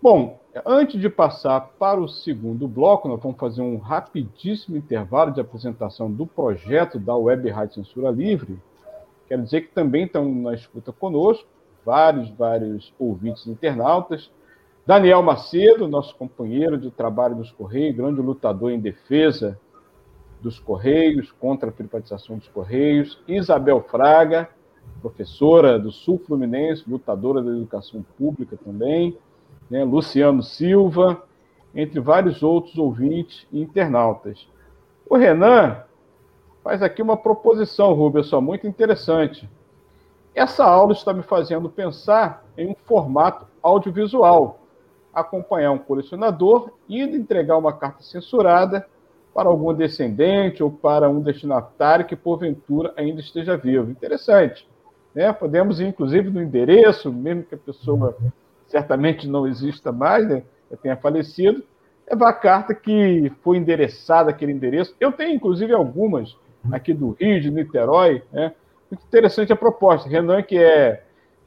Bom, antes de passar para o segundo bloco, nós vamos fazer um rapidíssimo intervalo de apresentação do projeto da Web Rádio Censura Livre. Quero dizer que também estão na escuta conosco vários, vários ouvintes internautas. Daniel Macedo, nosso companheiro de trabalho dos Correios, grande lutador em defesa dos Correios, contra a privatização dos Correios. Isabel Fraga, professora do Sul Fluminense, lutadora da educação pública também. Né? Luciano Silva, entre vários outros ouvintes e internautas. O Renan faz aqui uma proposição, Rubens, só muito interessante. Essa aula está me fazendo pensar em um formato audiovisual, acompanhar um colecionador indo entregar uma carta censurada para algum descendente ou para um destinatário que porventura ainda esteja vivo. Interessante. Né? Podemos inclusive, no endereço, mesmo que a pessoa certamente não exista mais, né? tenha falecido, levar a carta que foi endereçada aquele endereço. Eu tenho, inclusive, algumas aqui do Rio, de Niterói. Né? Muito interessante a proposta. Renan, que é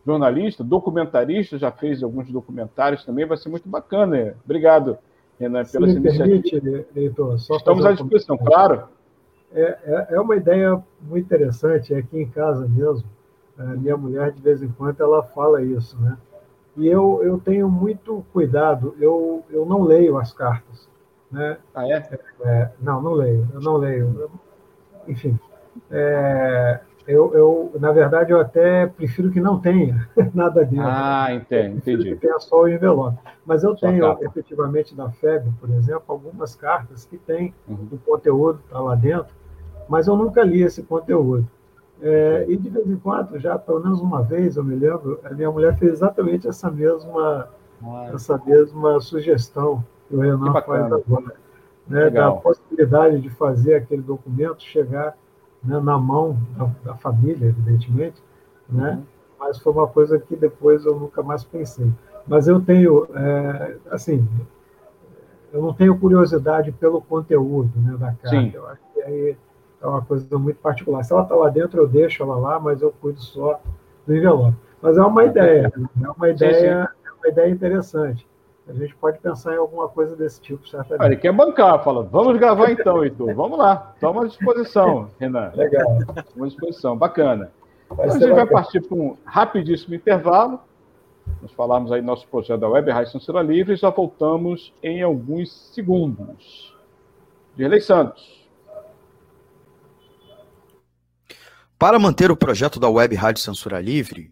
jornalista, documentarista, já fez alguns documentários também, vai ser muito bacana. Obrigado, Renan, pela iniciativa. Leitor, Estamos à disposição, claro. É, é, é, uma ideia muito interessante, é aqui em casa mesmo. A minha mulher, de vez em quando, ela fala isso, né? E eu, eu tenho muito cuidado, eu, eu não leio as cartas. Né? Ah, é? é não, não leio, eu não leio. Enfim, é, eu, eu, na verdade, eu até prefiro que não tenha nada dentro. Ah, entendo, entendi. Que tenha só o envelope. Mas eu só tenho, capa. efetivamente, na FEB, por exemplo, algumas cartas que têm uhum. o conteúdo tá lá dentro, mas eu nunca li esse conteúdo. É, e de vez em quando, já pelo menos uma vez, eu me lembro, a minha mulher fez exatamente essa mesma, essa mesma sugestão que o Renan que faz agora. Né, da possibilidade de fazer aquele documento chegar né, na mão da, da, família, evidentemente, né? Uhum. mas foi uma coisa que depois eu nunca mais pensei. Mas eu tenho, é, assim, eu não tenho curiosidade pelo conteúdo né, da carta. Sim. Eu acho que aí é uma coisa muito particular. Se ela está lá dentro, eu deixo ela lá, mas eu cuido só do envelope. Mas é uma ideia, né? é uma ideia, sim, sim. É uma ideia interessante. A gente pode pensar em alguma coisa desse tipo, certamente. Ele quer bancar, fala, vamos gravar então, Heitor. Vamos lá, toma à disposição, Renan. Legal. Toma à disposição, bacana. Então, a gente vai partir para um rapidíssimo intervalo. Nós falamos aí do nosso projeto da Web Rádio Censura Livre e já voltamos em alguns segundos. Dirley Santos. Para manter o projeto da Web Rádio Censura Livre,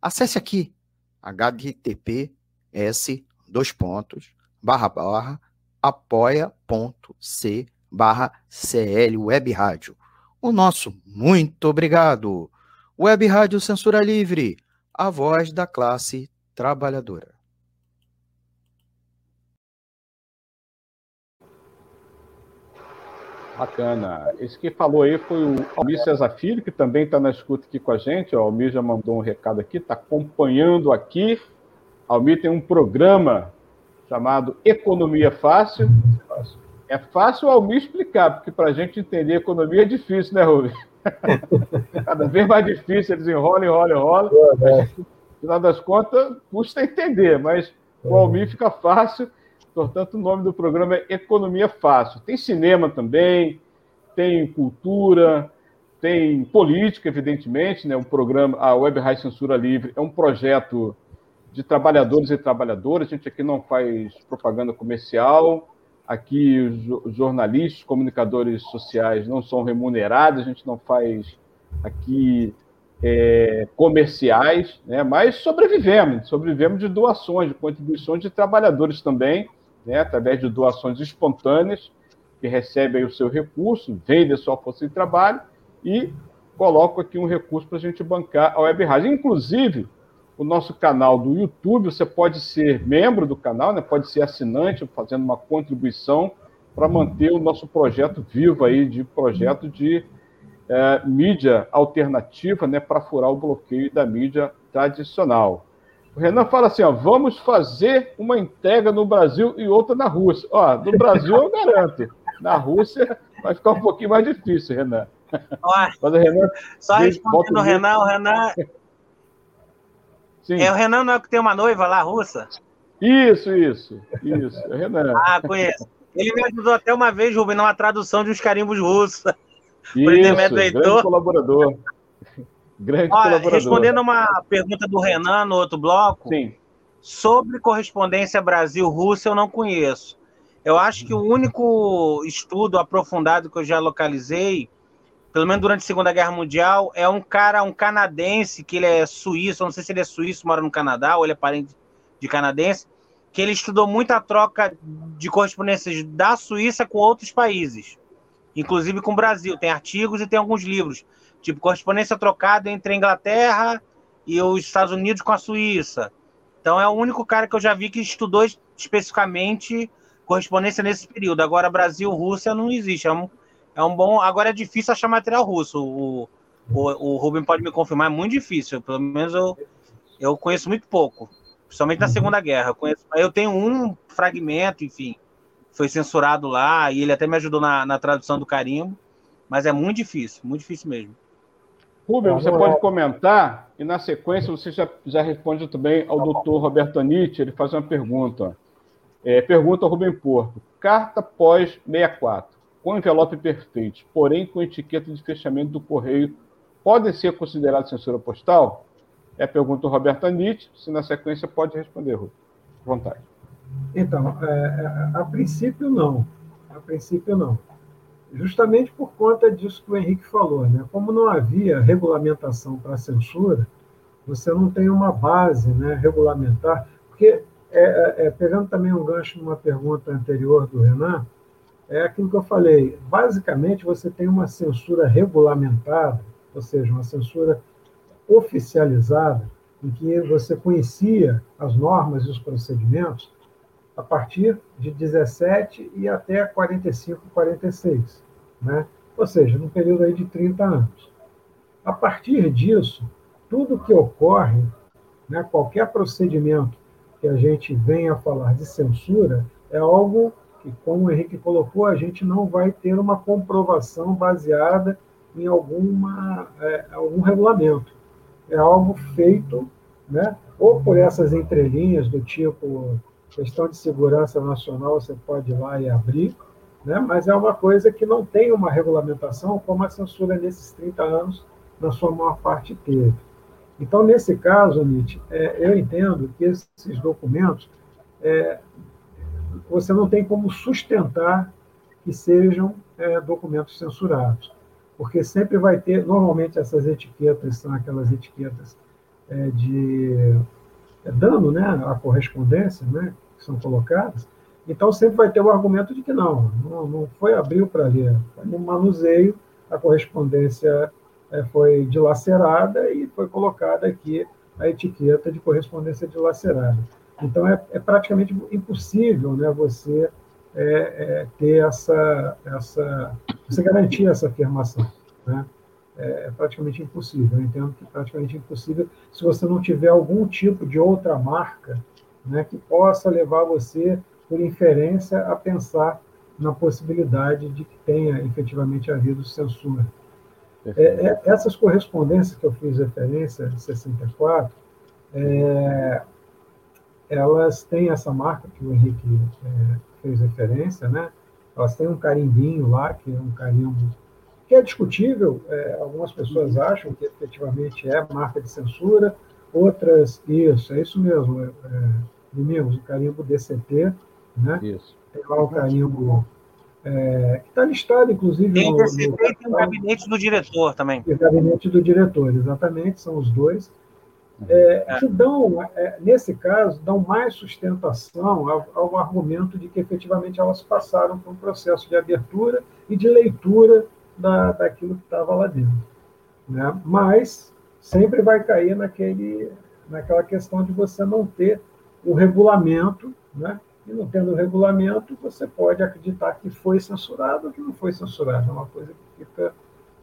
acesse aqui https dois pontos barra barra apoia.c barra CL Web Rádio. O nosso muito obrigado. Web Rádio Censura Livre, a voz da classe trabalhadora. Bacana. Esse que falou aí foi o Almir Cesar Filho, que também está na escuta aqui com a gente. O Almir já mandou um recado aqui, está acompanhando aqui. Almir tem um programa chamado Economia Fácil. É fácil o Almir explicar, porque para a gente entender economia é difícil, né, Rubens? Cada vez mais difícil, eles enrolam, enrolam, enrolam. É, no final das contas, custa entender, mas o Almir fica fácil Portanto, o nome do programa é Economia Fácil. Tem cinema também, tem cultura, tem política, evidentemente, né? Um programa, a Web Rádio Censura Livre é um projeto de trabalhadores e trabalhadoras. A gente aqui não faz propaganda comercial. Aqui os jornalistas, comunicadores sociais não são remunerados. A gente não faz aqui é, comerciais, né? Mas sobrevivemos, sobrevivemos de doações, de contribuições de trabalhadores também né, através de doações espontâneas, que recebe o seu recurso, vende a sua força de trabalho e coloco aqui um recurso para a gente bancar a Web Rádio. Inclusive, o nosso canal do YouTube, você pode ser membro do canal, né, pode ser assinante, fazendo uma contribuição para manter o nosso projeto vivo aí, de projeto de é, mídia alternativa, né, para furar o bloqueio da mídia tradicional. O Renan fala assim: ó, vamos fazer uma entrega no Brasil e outra na Rússia. Ó, no Brasil eu garanto. Na Rússia vai ficar um pouquinho mais difícil, Renan. Mas o Renan só respondendo o Renan, o Renan. Sim. É, o Renan não é que tem uma noiva lá russa? Isso, isso, isso. É o Renan. Ah, conheço. Ele me ajudou até uma vez, Rubem, numa tradução de uns carimbos russos. Isso, grande colaborador. Grande Olha, colaborador. Respondendo uma pergunta do Renan no outro bloco, Sim. sobre correspondência Brasil-Rússia, eu não conheço. Eu acho que o único estudo aprofundado que eu já localizei, pelo menos durante a Segunda Guerra Mundial, é um cara, um canadense, que ele é suíço, não sei se ele é suíço, mora no Canadá, ou ele é parente de canadense, que ele estudou muito a troca de correspondências da Suíça com outros países, inclusive com o Brasil. Tem artigos e tem alguns livros Tipo, correspondência trocada entre a Inglaterra e os Estados Unidos com a Suíça. Então é o único cara que eu já vi que estudou especificamente correspondência nesse período. Agora, Brasil, Rússia não existe. É um, é um bom. Agora é difícil achar material russo. O, o, o Rubem pode me confirmar, é muito difícil. Pelo menos eu, eu conheço muito pouco. Principalmente na uhum. Segunda Guerra. Eu, conheço, eu tenho um fragmento, enfim, foi censurado lá, e ele até me ajudou na, na tradução do carimbo. Mas é muito difícil, muito difícil mesmo. Rubem, você pode comentar e na sequência você já, já responde também ao doutor Roberto Anitti, ele faz uma pergunta. É, pergunta ao Rubem Porto. Carta pós-64, com envelope perfeito, porém com etiqueta de fechamento do correio, podem ser considerados censura postal? É a pergunta do Roberto Anitti, se na sequência pode responder, Rubem. Vontade. Então, é, é, a princípio não. A princípio não justamente por conta disso que o Henrique falou. Né? Como não havia regulamentação para a censura, você não tem uma base né, regulamentar, porque, é, é, é, pegando também um gancho numa pergunta anterior do Renan, é aquilo que eu falei, basicamente você tem uma censura regulamentada, ou seja, uma censura oficializada, em que você conhecia as normas e os procedimentos, a partir de 17 e até 45, 46, né? ou seja, num período aí de 30 anos. A partir disso, tudo que ocorre, né, qualquer procedimento que a gente venha a falar de censura, é algo que, como o Henrique colocou, a gente não vai ter uma comprovação baseada em alguma, é, algum regulamento. É algo feito né, ou por essas entrelinhas do tipo questão de segurança nacional você pode ir lá e abrir, né? mas é uma coisa que não tem uma regulamentação como a censura nesses 30 anos, na sua maior parte, teve. Então, nesse caso, Nietzsche, é, eu entendo que esses documentos é, você não tem como sustentar que sejam é, documentos censurados, porque sempre vai ter, normalmente essas etiquetas são aquelas etiquetas é, de é, dano né, à correspondência, né, que são colocadas, então sempre vai ter o argumento de que não, não, não foi abril para ler, foi no manuseio, a correspondência é, foi dilacerada e foi colocada aqui a etiqueta de correspondência dilacerada. Então é, é praticamente impossível né, você é, é, ter essa, essa, você garantir essa afirmação. Né? É, é praticamente impossível. Eu entendo que é praticamente impossível se você não tiver algum tipo de outra marca né, que possa levar você, por inferência, a pensar na possibilidade de que tenha efetivamente havido censura. É, é, essas correspondências que eu fiz referência, de 64, é, elas têm essa marca que o Henrique é, fez referência, né? elas têm um carimbinho lá, que é um carimbo que é discutível, é, algumas pessoas acham que efetivamente é marca de censura, outras, isso, é isso mesmo, é, Domingos, o carimbo DCT, né? Isso. Tem lá o carimbo é, que está listado, inclusive. Tem o DCT no, e tem o gabinete do diretor também. O gabinete do diretor, exatamente, são os dois. É, é. que dão, é, nesse caso, dão mais sustentação ao, ao, argumento de que efetivamente elas passaram por um processo de abertura e de leitura da, daquilo que estava lá dentro. Né? Mas sempre vai cair naquele, naquela questão de você não ter o regulamento, né? e não tendo o regulamento, você pode acreditar que foi censurado ou que não foi censurado. É uma coisa que fica.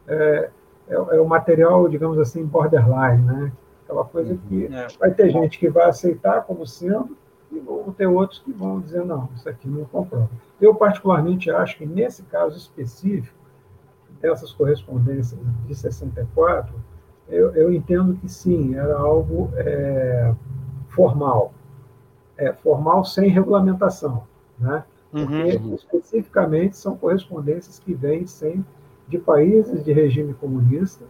É, é, é o material, digamos assim, borderline, né? Aquela coisa que é. vai ter gente que vai aceitar como sendo e vão ter outros que vão dizer, não, isso aqui não comprova. Eu, particularmente, acho que nesse caso específico, dessas correspondências de 64, eu, eu entendo que sim, era algo é, formal. É, formal sem regulamentação, né? Porque, uhum. especificamente, são correspondências que vêm sem, de países de regime comunista,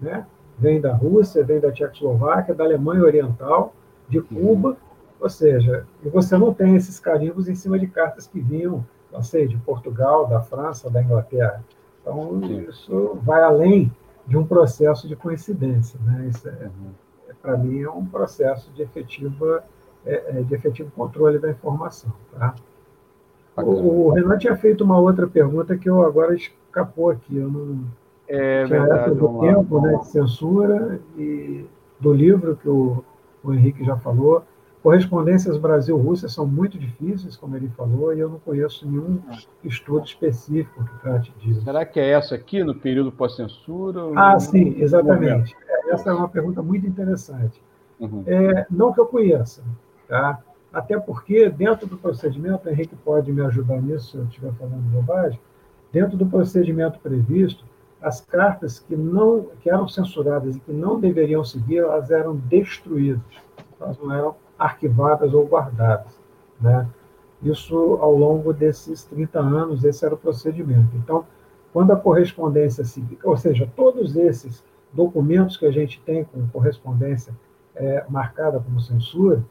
né? vem da Rússia, vem da Tchecoslováquia, da Alemanha Oriental, de Cuba, uhum. ou seja, e você não tem esses carimbos em cima de cartas que vinham, não sei, de Portugal, da França, da Inglaterra. Então, Sim. isso vai além de um processo de coincidência. Né? Isso, é, uhum. para mim, é um processo de, efetiva, é, é, de efetivo controle da informação. Tá? O, o Renan tinha feito uma outra pergunta que eu agora escapou aqui. Eu não é verdade. do tempo, né, de censura e do livro que o, o Henrique já falou. Correspondências Brasil-Rússia são muito difíceis, como ele falou, e eu não conheço nenhum estudo específico que trate disso. Será que é essa aqui, no período pós-censura? Ah, sim, exatamente. É, essa é uma pergunta muito interessante. Uhum. É, não que eu conheça, tá? até porque, dentro do procedimento, o Henrique pode me ajudar nisso se eu estiver falando bobagem, dentro do procedimento previsto, as cartas que não que eram censuradas e que não deveriam seguir, elas eram destruídas, elas não eram arquivadas ou guardadas, né? Isso ao longo desses 30 anos, esse era o procedimento. Então, quando a correspondência seguir, ou seja, todos esses documentos que a gente tem com correspondência é, marcada como censura,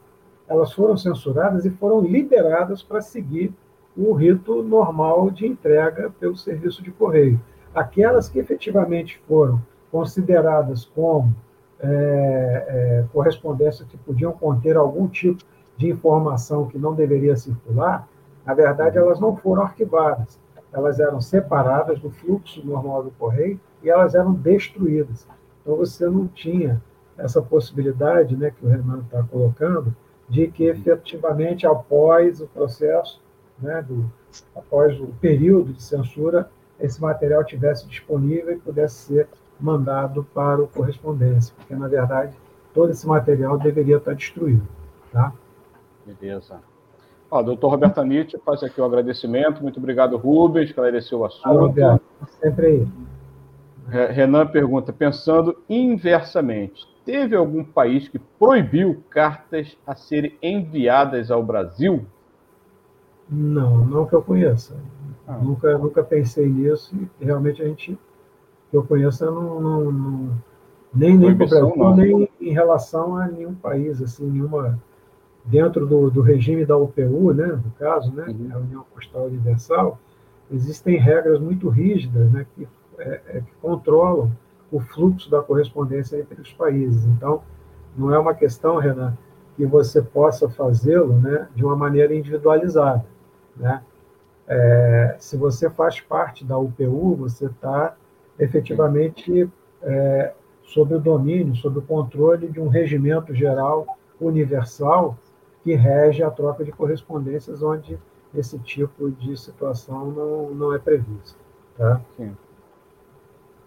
elas foram censuradas e foram liberadas para seguir o rito normal de entrega pelo serviço de correio aquelas que efetivamente foram consideradas como é, é, correspondências que podiam conter algum tipo de informação que não deveria circular, na verdade, elas não foram arquivadas. Elas eram separadas do fluxo normal do correio e elas eram destruídas. Então, você não tinha essa possibilidade né, que o Renan está colocando, de que efetivamente, após o processo, né, do, após o período de censura, esse material tivesse disponível e pudesse ser mandado para o correspondência, porque, na verdade, todo esse material deveria estar destruído. Tá? Beleza. Ó, doutor Roberto Nietzsche faz aqui o agradecimento. Muito obrigado, Rubens, esclareceu o assunto. Roberto, sempre aí. Renan pergunta, pensando inversamente, teve algum país que proibiu cartas a serem enviadas ao Brasil? Não, não que eu conheça. Ah. Nunca, nunca pensei nisso e realmente a gente, que eu conheço, não, não, não nem, nem para o Brasil, não. nem em relação a nenhum país, assim, nenhuma dentro do, do regime da UPU, né, no caso, né, uhum. a União Postal Universal, existem regras muito rígidas, né, que, é, é, que controlam o fluxo da correspondência entre os países. Então, não é uma questão, Renan, que você possa fazê-lo, né, de uma maneira individualizada, né? É, se você faz parte da UPU, você está efetivamente é, sob o domínio, sob o controle de um regimento geral universal que rege a troca de correspondências onde esse tipo de situação não, não é prevista. Tá? Sim.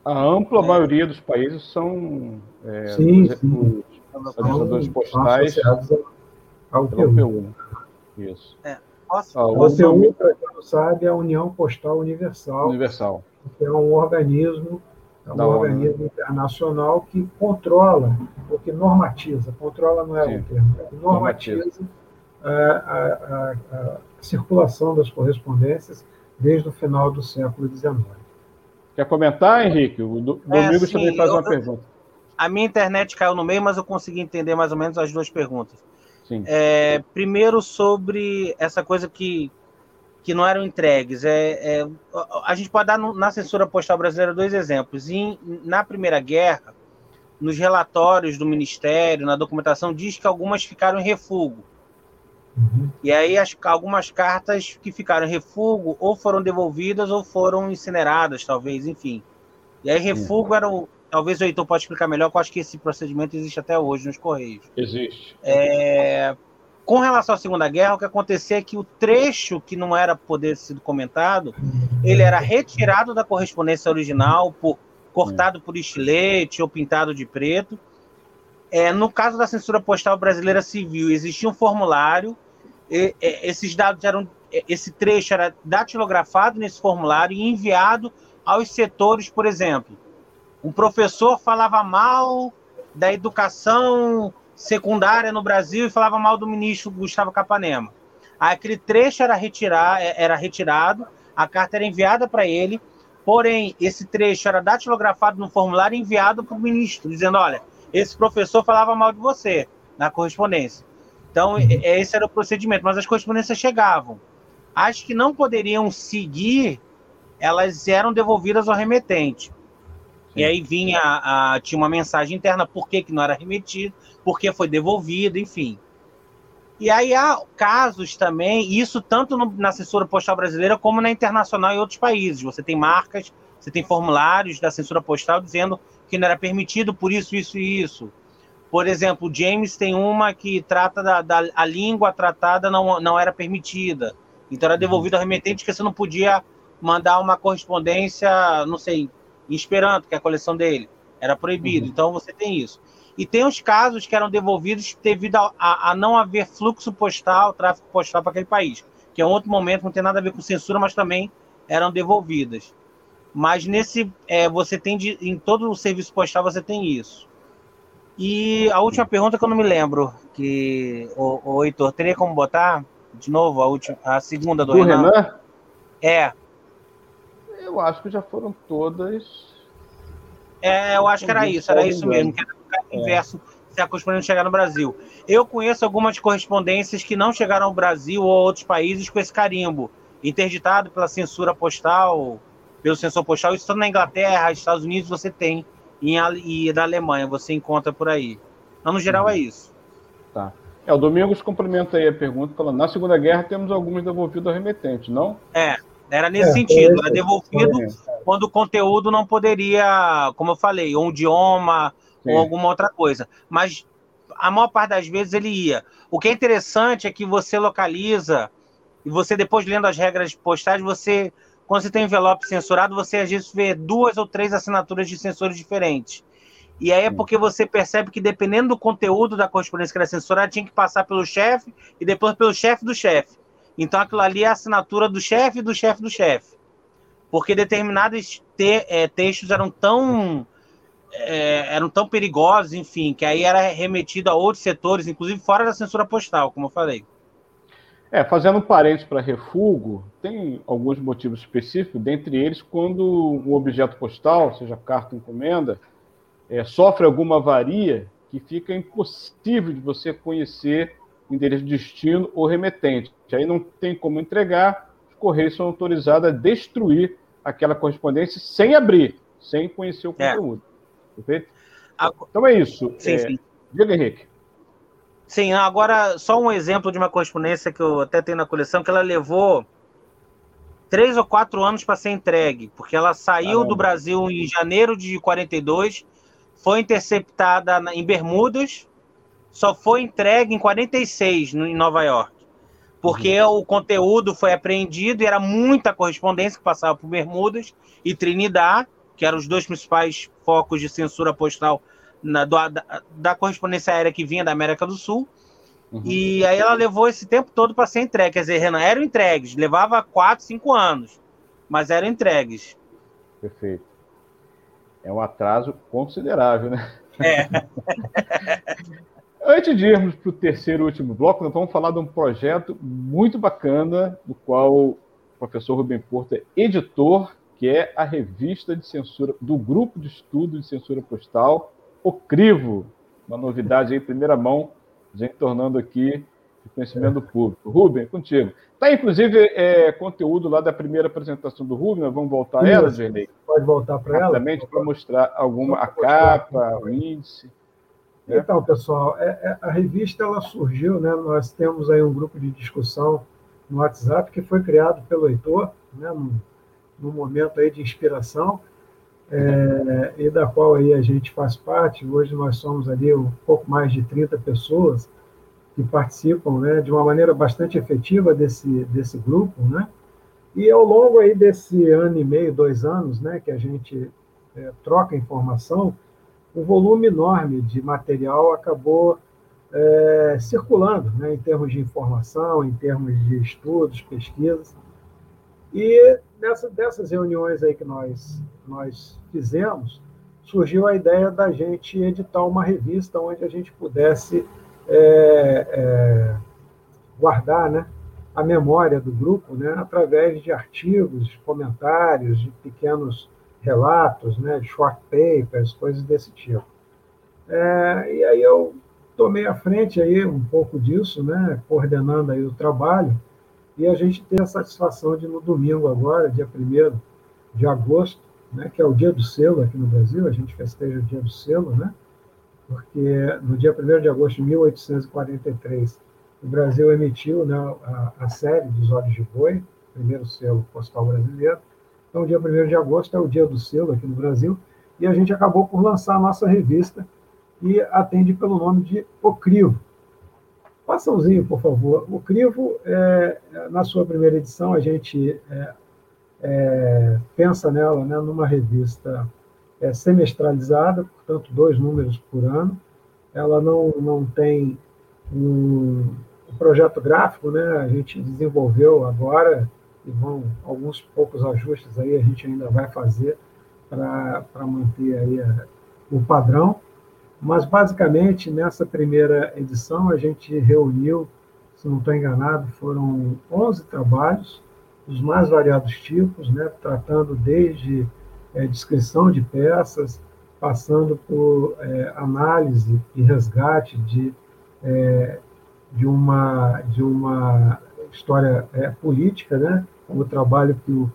A ampla é. maioria dos países são é, sim, os, sim. os administradores postais ao UPU. UPU. Né? Isso. É. Posso, ah, para quem não sabe, é a União Postal Universal. Universal. Que é um organismo, é um organismo internacional que controla, ou que normatiza, controla não é Sim. o termo, é normatiza a, a, a, a, circulação das correspondências desde o final do século XIX. Quer comentar, Henrique? O Domingos é, também faz eu, uma pergunta. A minha internet caiu no meio, mas eu consegui entender mais ou menos as duas perguntas. É, primeiro sobre essa coisa que, que não eram entregues. É, é a gente pode dar no, na censura postal brasileira dois exemplos. Em, na Primeira Guerra, nos relatórios do Ministério, na documentação, diz que algumas ficaram em refúgio. Uhum. E aí as, algumas cartas que ficaram em refúgio ou foram devolvidas ou foram incineradas, talvez, enfim. E aí refúgio era o, talvez o Heitor pode explicar melhor, que eu acho que esse procedimento existe até hoje nos Correios. Existe. É, com relação à Segunda Guerra, o que acontecia é que o trecho que não era poder ser comentado, ele era retirado da correspondência original, por, cortado por estilete ou pintado de preto, É, no caso da censura postal brasileira civil, existia um formulário, esses dados eram, esse trecho era datilografado nesse formulário e enviado aos setores, por exemplo. Um professor falava mal da educação secundária no Brasil e falava mal do ministro Gustavo Capanema. Aí aquele trecho era, retirar, era retirado, a carta era enviada para ele, porém, esse trecho era datilografado no formulário e enviado para o ministro, dizendo: olha, esse professor falava mal de você na correspondência. Então, uhum. esse era o procedimento, mas as correspondências chegavam. As que não poderiam seguir, elas eram devolvidas ao remetente. E aí vinha, a, tinha uma mensagem interna, por que, que não era remetido, por que foi devolvido, enfim. E aí há casos também, isso tanto no, na censura postal brasileira como na internacional em outros países. Você tem marcas, você tem formulários da censura postal dizendo que não era permitido por isso, isso e isso. Por exemplo, James tem uma que trata da, da a língua tratada não, não era permitida. Então era uhum. devolvido ao remetente que você não podia mandar uma correspondência, não sei, em Esperanto, que é a coleção dele. Era proibido. Uhum. Então você tem isso. E tem os casos que eram devolvidos devido a, a, a não haver fluxo postal, tráfego postal para aquele país, que é um outro momento, não tem nada a ver com censura, mas também eram devolvidas. Mas nesse, é, você tem de, em todo o serviço postal você tem isso. E a última pergunta que eu não me lembro, que o, o Heitor teria como botar de novo a última, a segunda do, do Renan? Renan? É. Eu acho que já foram todas. É, eu acho que era isso, era isso mesmo, que era o é. inverso se a correspondência chegar no Brasil. Eu conheço algumas correspondências que não chegaram ao Brasil ou a outros países com esse carimbo, interditado pela censura postal, pelo censor postal. Isso na Inglaterra, Estados Unidos você tem, e na Alemanha você encontra por aí. Então, no geral, uhum. é isso. Tá. É, o Domingos complementa aí a pergunta, falando: na Segunda Guerra temos alguns devolvidos ao remetente, não? É, era nesse é, sentido, era devolvido é. quando o conteúdo não poderia, como eu falei, ou um idioma Sim. ou alguma outra coisa. Mas a maior parte das vezes ele ia. O que é interessante é que você localiza, e você depois lendo as regras postais, você, quando você tem envelope censurado, você às vezes vê duas ou três assinaturas de censores diferentes. E aí é porque você percebe que dependendo do conteúdo da correspondência que era censurada, tinha que passar pelo chefe e depois pelo chefe do chefe. Então aquilo ali é a assinatura do chefe do chefe do chefe. Porque determinados te, é, textos eram tão é, eram tão perigosos, enfim, que aí era remetido a outros setores, inclusive fora da censura postal, como eu falei. É, fazendo um parênteses para refúgio, tem alguns motivos específicos, dentre eles quando um objeto postal, seja carta ou encomenda, é, sofre alguma avaria que fica impossível de você conhecer o endereço de destino ou remetente. Aí não tem como entregar, os Correios são autorizados a destruir aquela correspondência sem abrir, sem conhecer o é. conteúdo. É. Perfeito? Então é isso. Sim, é... sim. Diga, Henrique. Sim, agora só um exemplo de uma correspondência que eu até tenho na coleção, que ela levou três ou quatro anos para ser entregue, porque ela saiu Caramba. do Brasil em janeiro de 42 foi interceptada em Bermudas, só foi entregue em 46 em Nova York. Porque uhum. o conteúdo foi apreendido e era muita correspondência que passava por Bermudas e Trinidad, que eram os dois principais focos de censura postal na, da, da, correspondência aérea que vinha da América do Sul. Uhum. E aí ela levou esse tempo todo para ser entregue. Quer dizer, Renan, eram entregues, levava 4, 5 anos, mas eram entregues. Perfeito é um atraso considerável, né? É. Antes de irmos para o terceiro e último bloco, nós vamos falar de um projeto muito bacana, do qual o professor Rubem Porto é editor, que é a revista de censura do Grupo de Estudo de Censura Postal, o Crivo. Uma novidade aí, primeira mão, a gente tornando aqui de conhecimento público. Rubem, contigo. Está, inclusive, é, conteúdo lá da primeira apresentação do Rubem, nós vamos voltar a ela, Gerlei? Pode voltar para ela? Rapidamente, para mostrar alguma, a capa, o índice. Né? Então, pessoal, é, é, a revista ela surgiu, né? nós temos aí um grupo de discussão no WhatsApp que foi criado pelo Heitor, né? num, num momento aí de inspiração, é, e da qual aí a gente faz parte. Hoje nós somos ali um pouco mais de 30 pessoas, que participam né, de uma maneira bastante efetiva desse, desse grupo, né? E ao longo aí desse ano e meio, dois anos, né, que a gente é, troca informação, um volume enorme de material acabou é, circulando, né, em termos de informação, em termos de estudos, pesquisas. E nessa, dessas reuniões aí que nós, nós fizemos, surgiu a ideia da gente editar uma revista onde a gente pudesse é, é, guardar né, a memória do grupo né, através de artigos, comentários, de pequenos relatos, né, de short papers, coisas desse tipo. É, e aí eu tomei à frente aí um pouco disso, né, coordenando aí o trabalho, e a gente tem a satisfação de, no domingo agora, dia 1 de agosto, né, que é o dia do selo aqui no Brasil, a gente festeja o dia do selo, né, porque no dia 1 de agosto de 1843, o Brasil emitiu né, a, a série dos Olhos de Boi, primeiro selo postal brasileiro. Então, dia 1 de agosto é o dia do selo aqui no Brasil, e a gente acabou por lançar a nossa revista, e atende pelo nome de O Crivo. Passãozinho, por favor. O Crivo, é, na sua primeira edição, a gente é, é, pensa nela né, numa revista é, semestralizada, portanto, dois números por ano. Ela não, não tem um, projeto gráfico, né? a gente desenvolveu agora, e vão alguns poucos ajustes aí a gente ainda vai fazer para manter aí a, o padrão. Mas, basicamente, nessa primeira edição, a gente reuniu, se não estou enganado, foram 11 trabalhos, dos mais variados tipos, né, tratando desde é, descrição de peças, passando por é, análise e resgate de, é, de, uma, de uma história política, né, o trabalho que,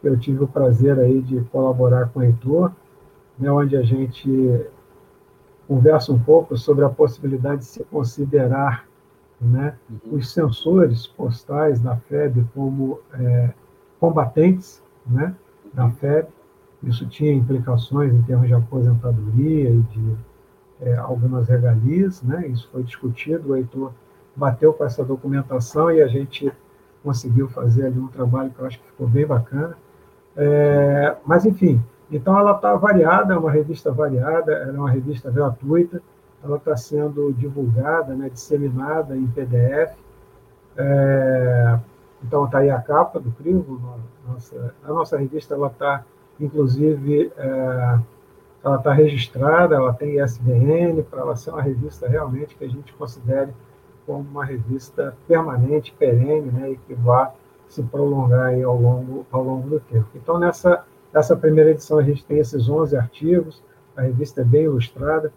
que, eu tive o prazer aí de colaborar com o Heitor, né, onde a gente conversa um pouco sobre a possibilidade de se considerar né, uhum. os sensores postais da FEB como é, combatentes né, da FEB. Isso tinha implicações em termos de aposentadoria e de é, algumas regalias. Né, isso foi discutido, o Heitor bateu com essa documentação e a gente conseguiu fazer ali um trabalho que eu acho que ficou bem bacana. É, mas, enfim, então, ela está variada, é uma revista variada, ela é uma revista gratuita, ela está sendo divulgada, né, disseminada em PDF. É, então, está aí a capa do Crivo. Nossa, a nossa revista está, inclusive, é, ela está registrada, ela tem ISBN, para ela ser uma revista realmente que a gente considere como uma revista permanente, perene, né, e que vá se prolongar aí ao longo, ao longo do tempo. Então, nessa Nessa primeira edição, a gente tem esses 11 artigos, a revista é bem ilustrada.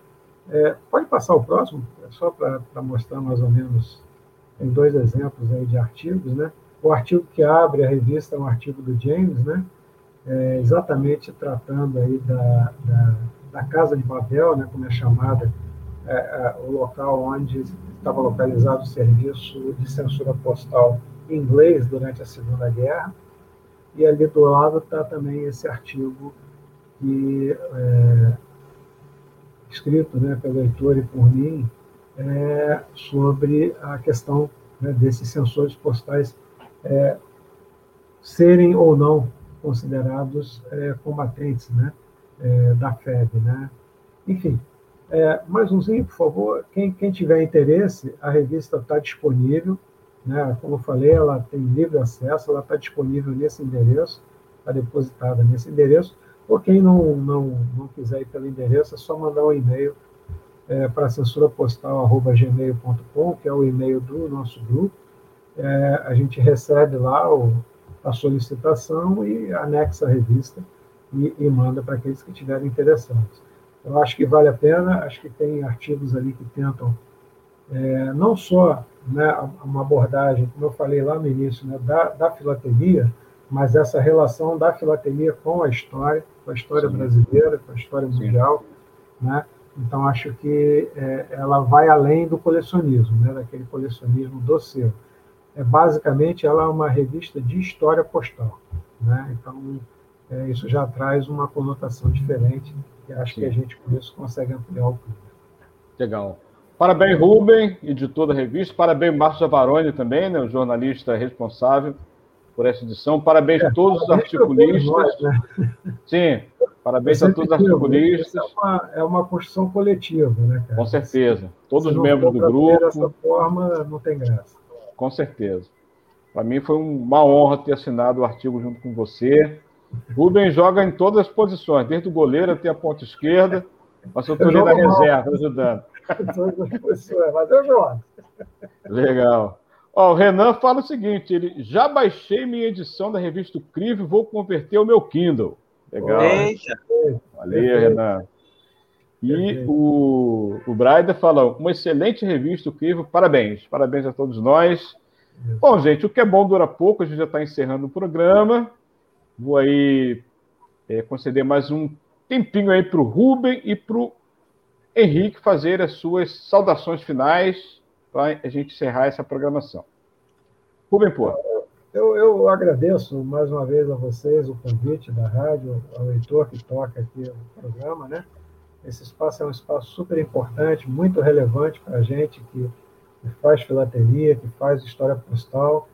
É, pode passar o próximo, é só para mostrar mais ou menos, tem dois exemplos aí de artigos, né? O artigo que abre a revista é um artigo do James, né? É, exatamente tratando aí da, da, da, Casa de Babel, né, como é chamada, é, é, o local onde estava localizado o serviço de censura postal inglês durante a Segunda Guerra. E ali do lado está também esse artigo que, é, escrito né, pelo Heitor e por mim é, sobre a questão né, desses sensores postais é, serem ou não considerados é, combatentes né, é, da FEB. Né? Enfim, é, mais umzinho, por favor. Quem, quem tiver interesse, a revista está disponível né? Como eu falei, ela tem livre acesso, ela está disponível nesse endereço, está depositada nesse endereço. Ou quem não, não, não quiser ir pelo endereço, é só mandar um e-mail é, para censurapostal.gmail.com, que é o e-mail do nosso grupo. É, a gente recebe lá o, a solicitação e anexa a revista e, e manda para aqueles que estiverem interessados. Eu acho que vale a pena, acho que tem artigos ali que tentam é, não só né, uma abordagem, como eu falei lá no início, né, da, da filatelia, mas essa relação da filatelia com a história, com a história Sim. brasileira, com a história mundial. Né? Então, acho que é, ela vai além do colecionismo, né, daquele colecionismo do selo. É, basicamente, ela é uma revista de história postal. Né? Então, é, isso já traz uma conotação diferente e acho Sim. que a gente, com isso, consegue ampliar o público. Legal. Parabéns, Rubem, editor da revista. Parabéns, Márcio Zavaroni também, né, o jornalista responsável por essa edição. Parabéns a todos os articulistas. Nós, né? Sim, Parabéns a todos os articulistas. É uma, é uma construção coletiva, né, cara? Com certeza. Todos os membros do grupo. Dessa forma, não tem graça. Com certeza. Para mim foi uma honra ter assinado o artigo junto com você. Rubem joga em todas as posições, desde o goleiro até a ponta esquerda, mas eu estou ali na reserva, ajudando. Mas eu jogo. Legal. Ó, o Renan fala o seguinte: ele já baixei minha edição da revista Crivo e vou converter o meu Kindle. Legal. Eita. Valeu, Renan. E o, o Braida fala: uma excelente revista, o Crivo, parabéns, parabéns a todos nós. Bom, gente, o que é bom dura pouco, a gente já está encerrando o programa. Vou aí é, conceder mais um tempinho aí para o Rubem e para o Henrique fazer as suas saudações finais para a gente encerrar essa programação. Rubem, pô. Eu, eu agradeço mais uma vez a vocês o convite da rádio, ao Heitor que toca aqui o programa, né? Esse espaço é um espaço super importante, muito relevante para a gente que, que, faz filatelia, que faz história postal.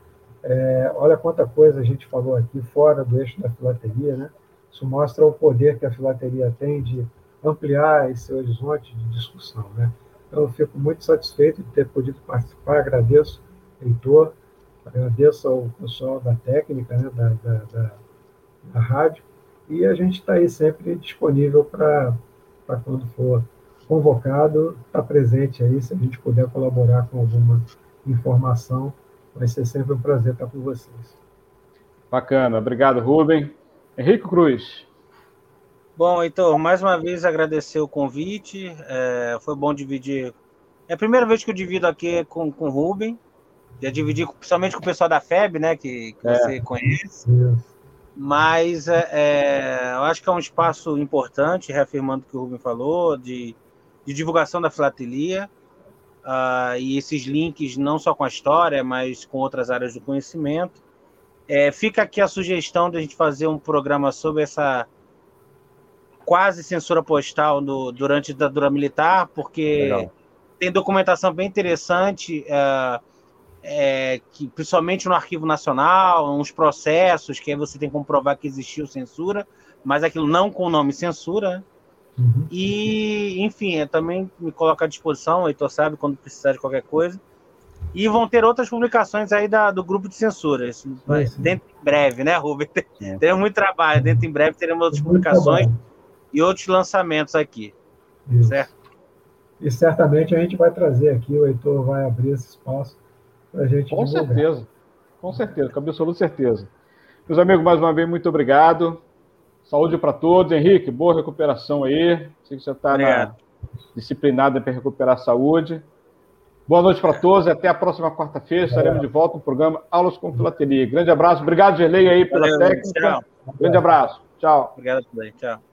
É, olha quanta coisa a gente falou aqui fora do eixo da filatelia, né? Isso mostra o poder que a filatelia tem de ampliar esse horizonte de discussão, né? Então, eu fico muito satisfeito de ter podido participar, agradeço, Heitor, agradeço ao pessoal da técnica, né, da, da, da, da rádio, e a gente está aí sempre disponível para quando for convocado, estar tá presente aí, se a gente puder colaborar com alguma informação, vai ser sempre um prazer estar com vocês. Bacana, obrigado, Rubem. Henrique Cruz. Bom, então, mais uma vez agradecer o convite, é, foi bom dividir. É a primeira vez que eu divido aqui com, com o Rubem, já dividi principalmente com o pessoal da FEB, né, que, que é. você conhece. Mas é, é, eu acho que é um espaço importante, reafirmando o que o Rubem falou, de, de divulgação da filatelia. Uh, e esses links não só com a história, mas com outras áreas do conhecimento. É, fica aqui a sugestão de a gente fazer um programa sobre essa quase censura postal no, durante a ditadura militar, porque Legal. tem documentação bem interessante. Uh, é, que principalmente no Arquivo Nacional, uns processos que aí você tem que comprovar que existiu censura, mas aquilo não com o nome censura. Né? Uhum. E, enfim, eu também me coloco à disposição, o Heitor sabe, quando precisar de qualquer coisa. E vão ter outras publicações aí da, do grupo de censura. Isso vai, dentro em breve, né, Rubem? É. Teremos muito trabalho. Dentro em breve teremos outras publicações e outros lançamentos aqui. Isso. Certo? E certamente a gente vai trazer aqui, o Heitor vai abrir esse espaço para a gente. Com certeza, com certeza, com absoluta certeza. Meus amigos, mais uma vez, muito obrigado. Saúde para todos. Henrique, boa recuperação aí. Sei que você está disciplinado para recuperar a saúde. Boa noite para todos e até a próxima quarta-feira. Estaremos de volta no programa Aulas com Filateria. Grande abraço. Obrigado, Gerlei, aí pela Valeu, técnica. Tchau. Grande abraço. Tchau. Obrigado também. Tchau.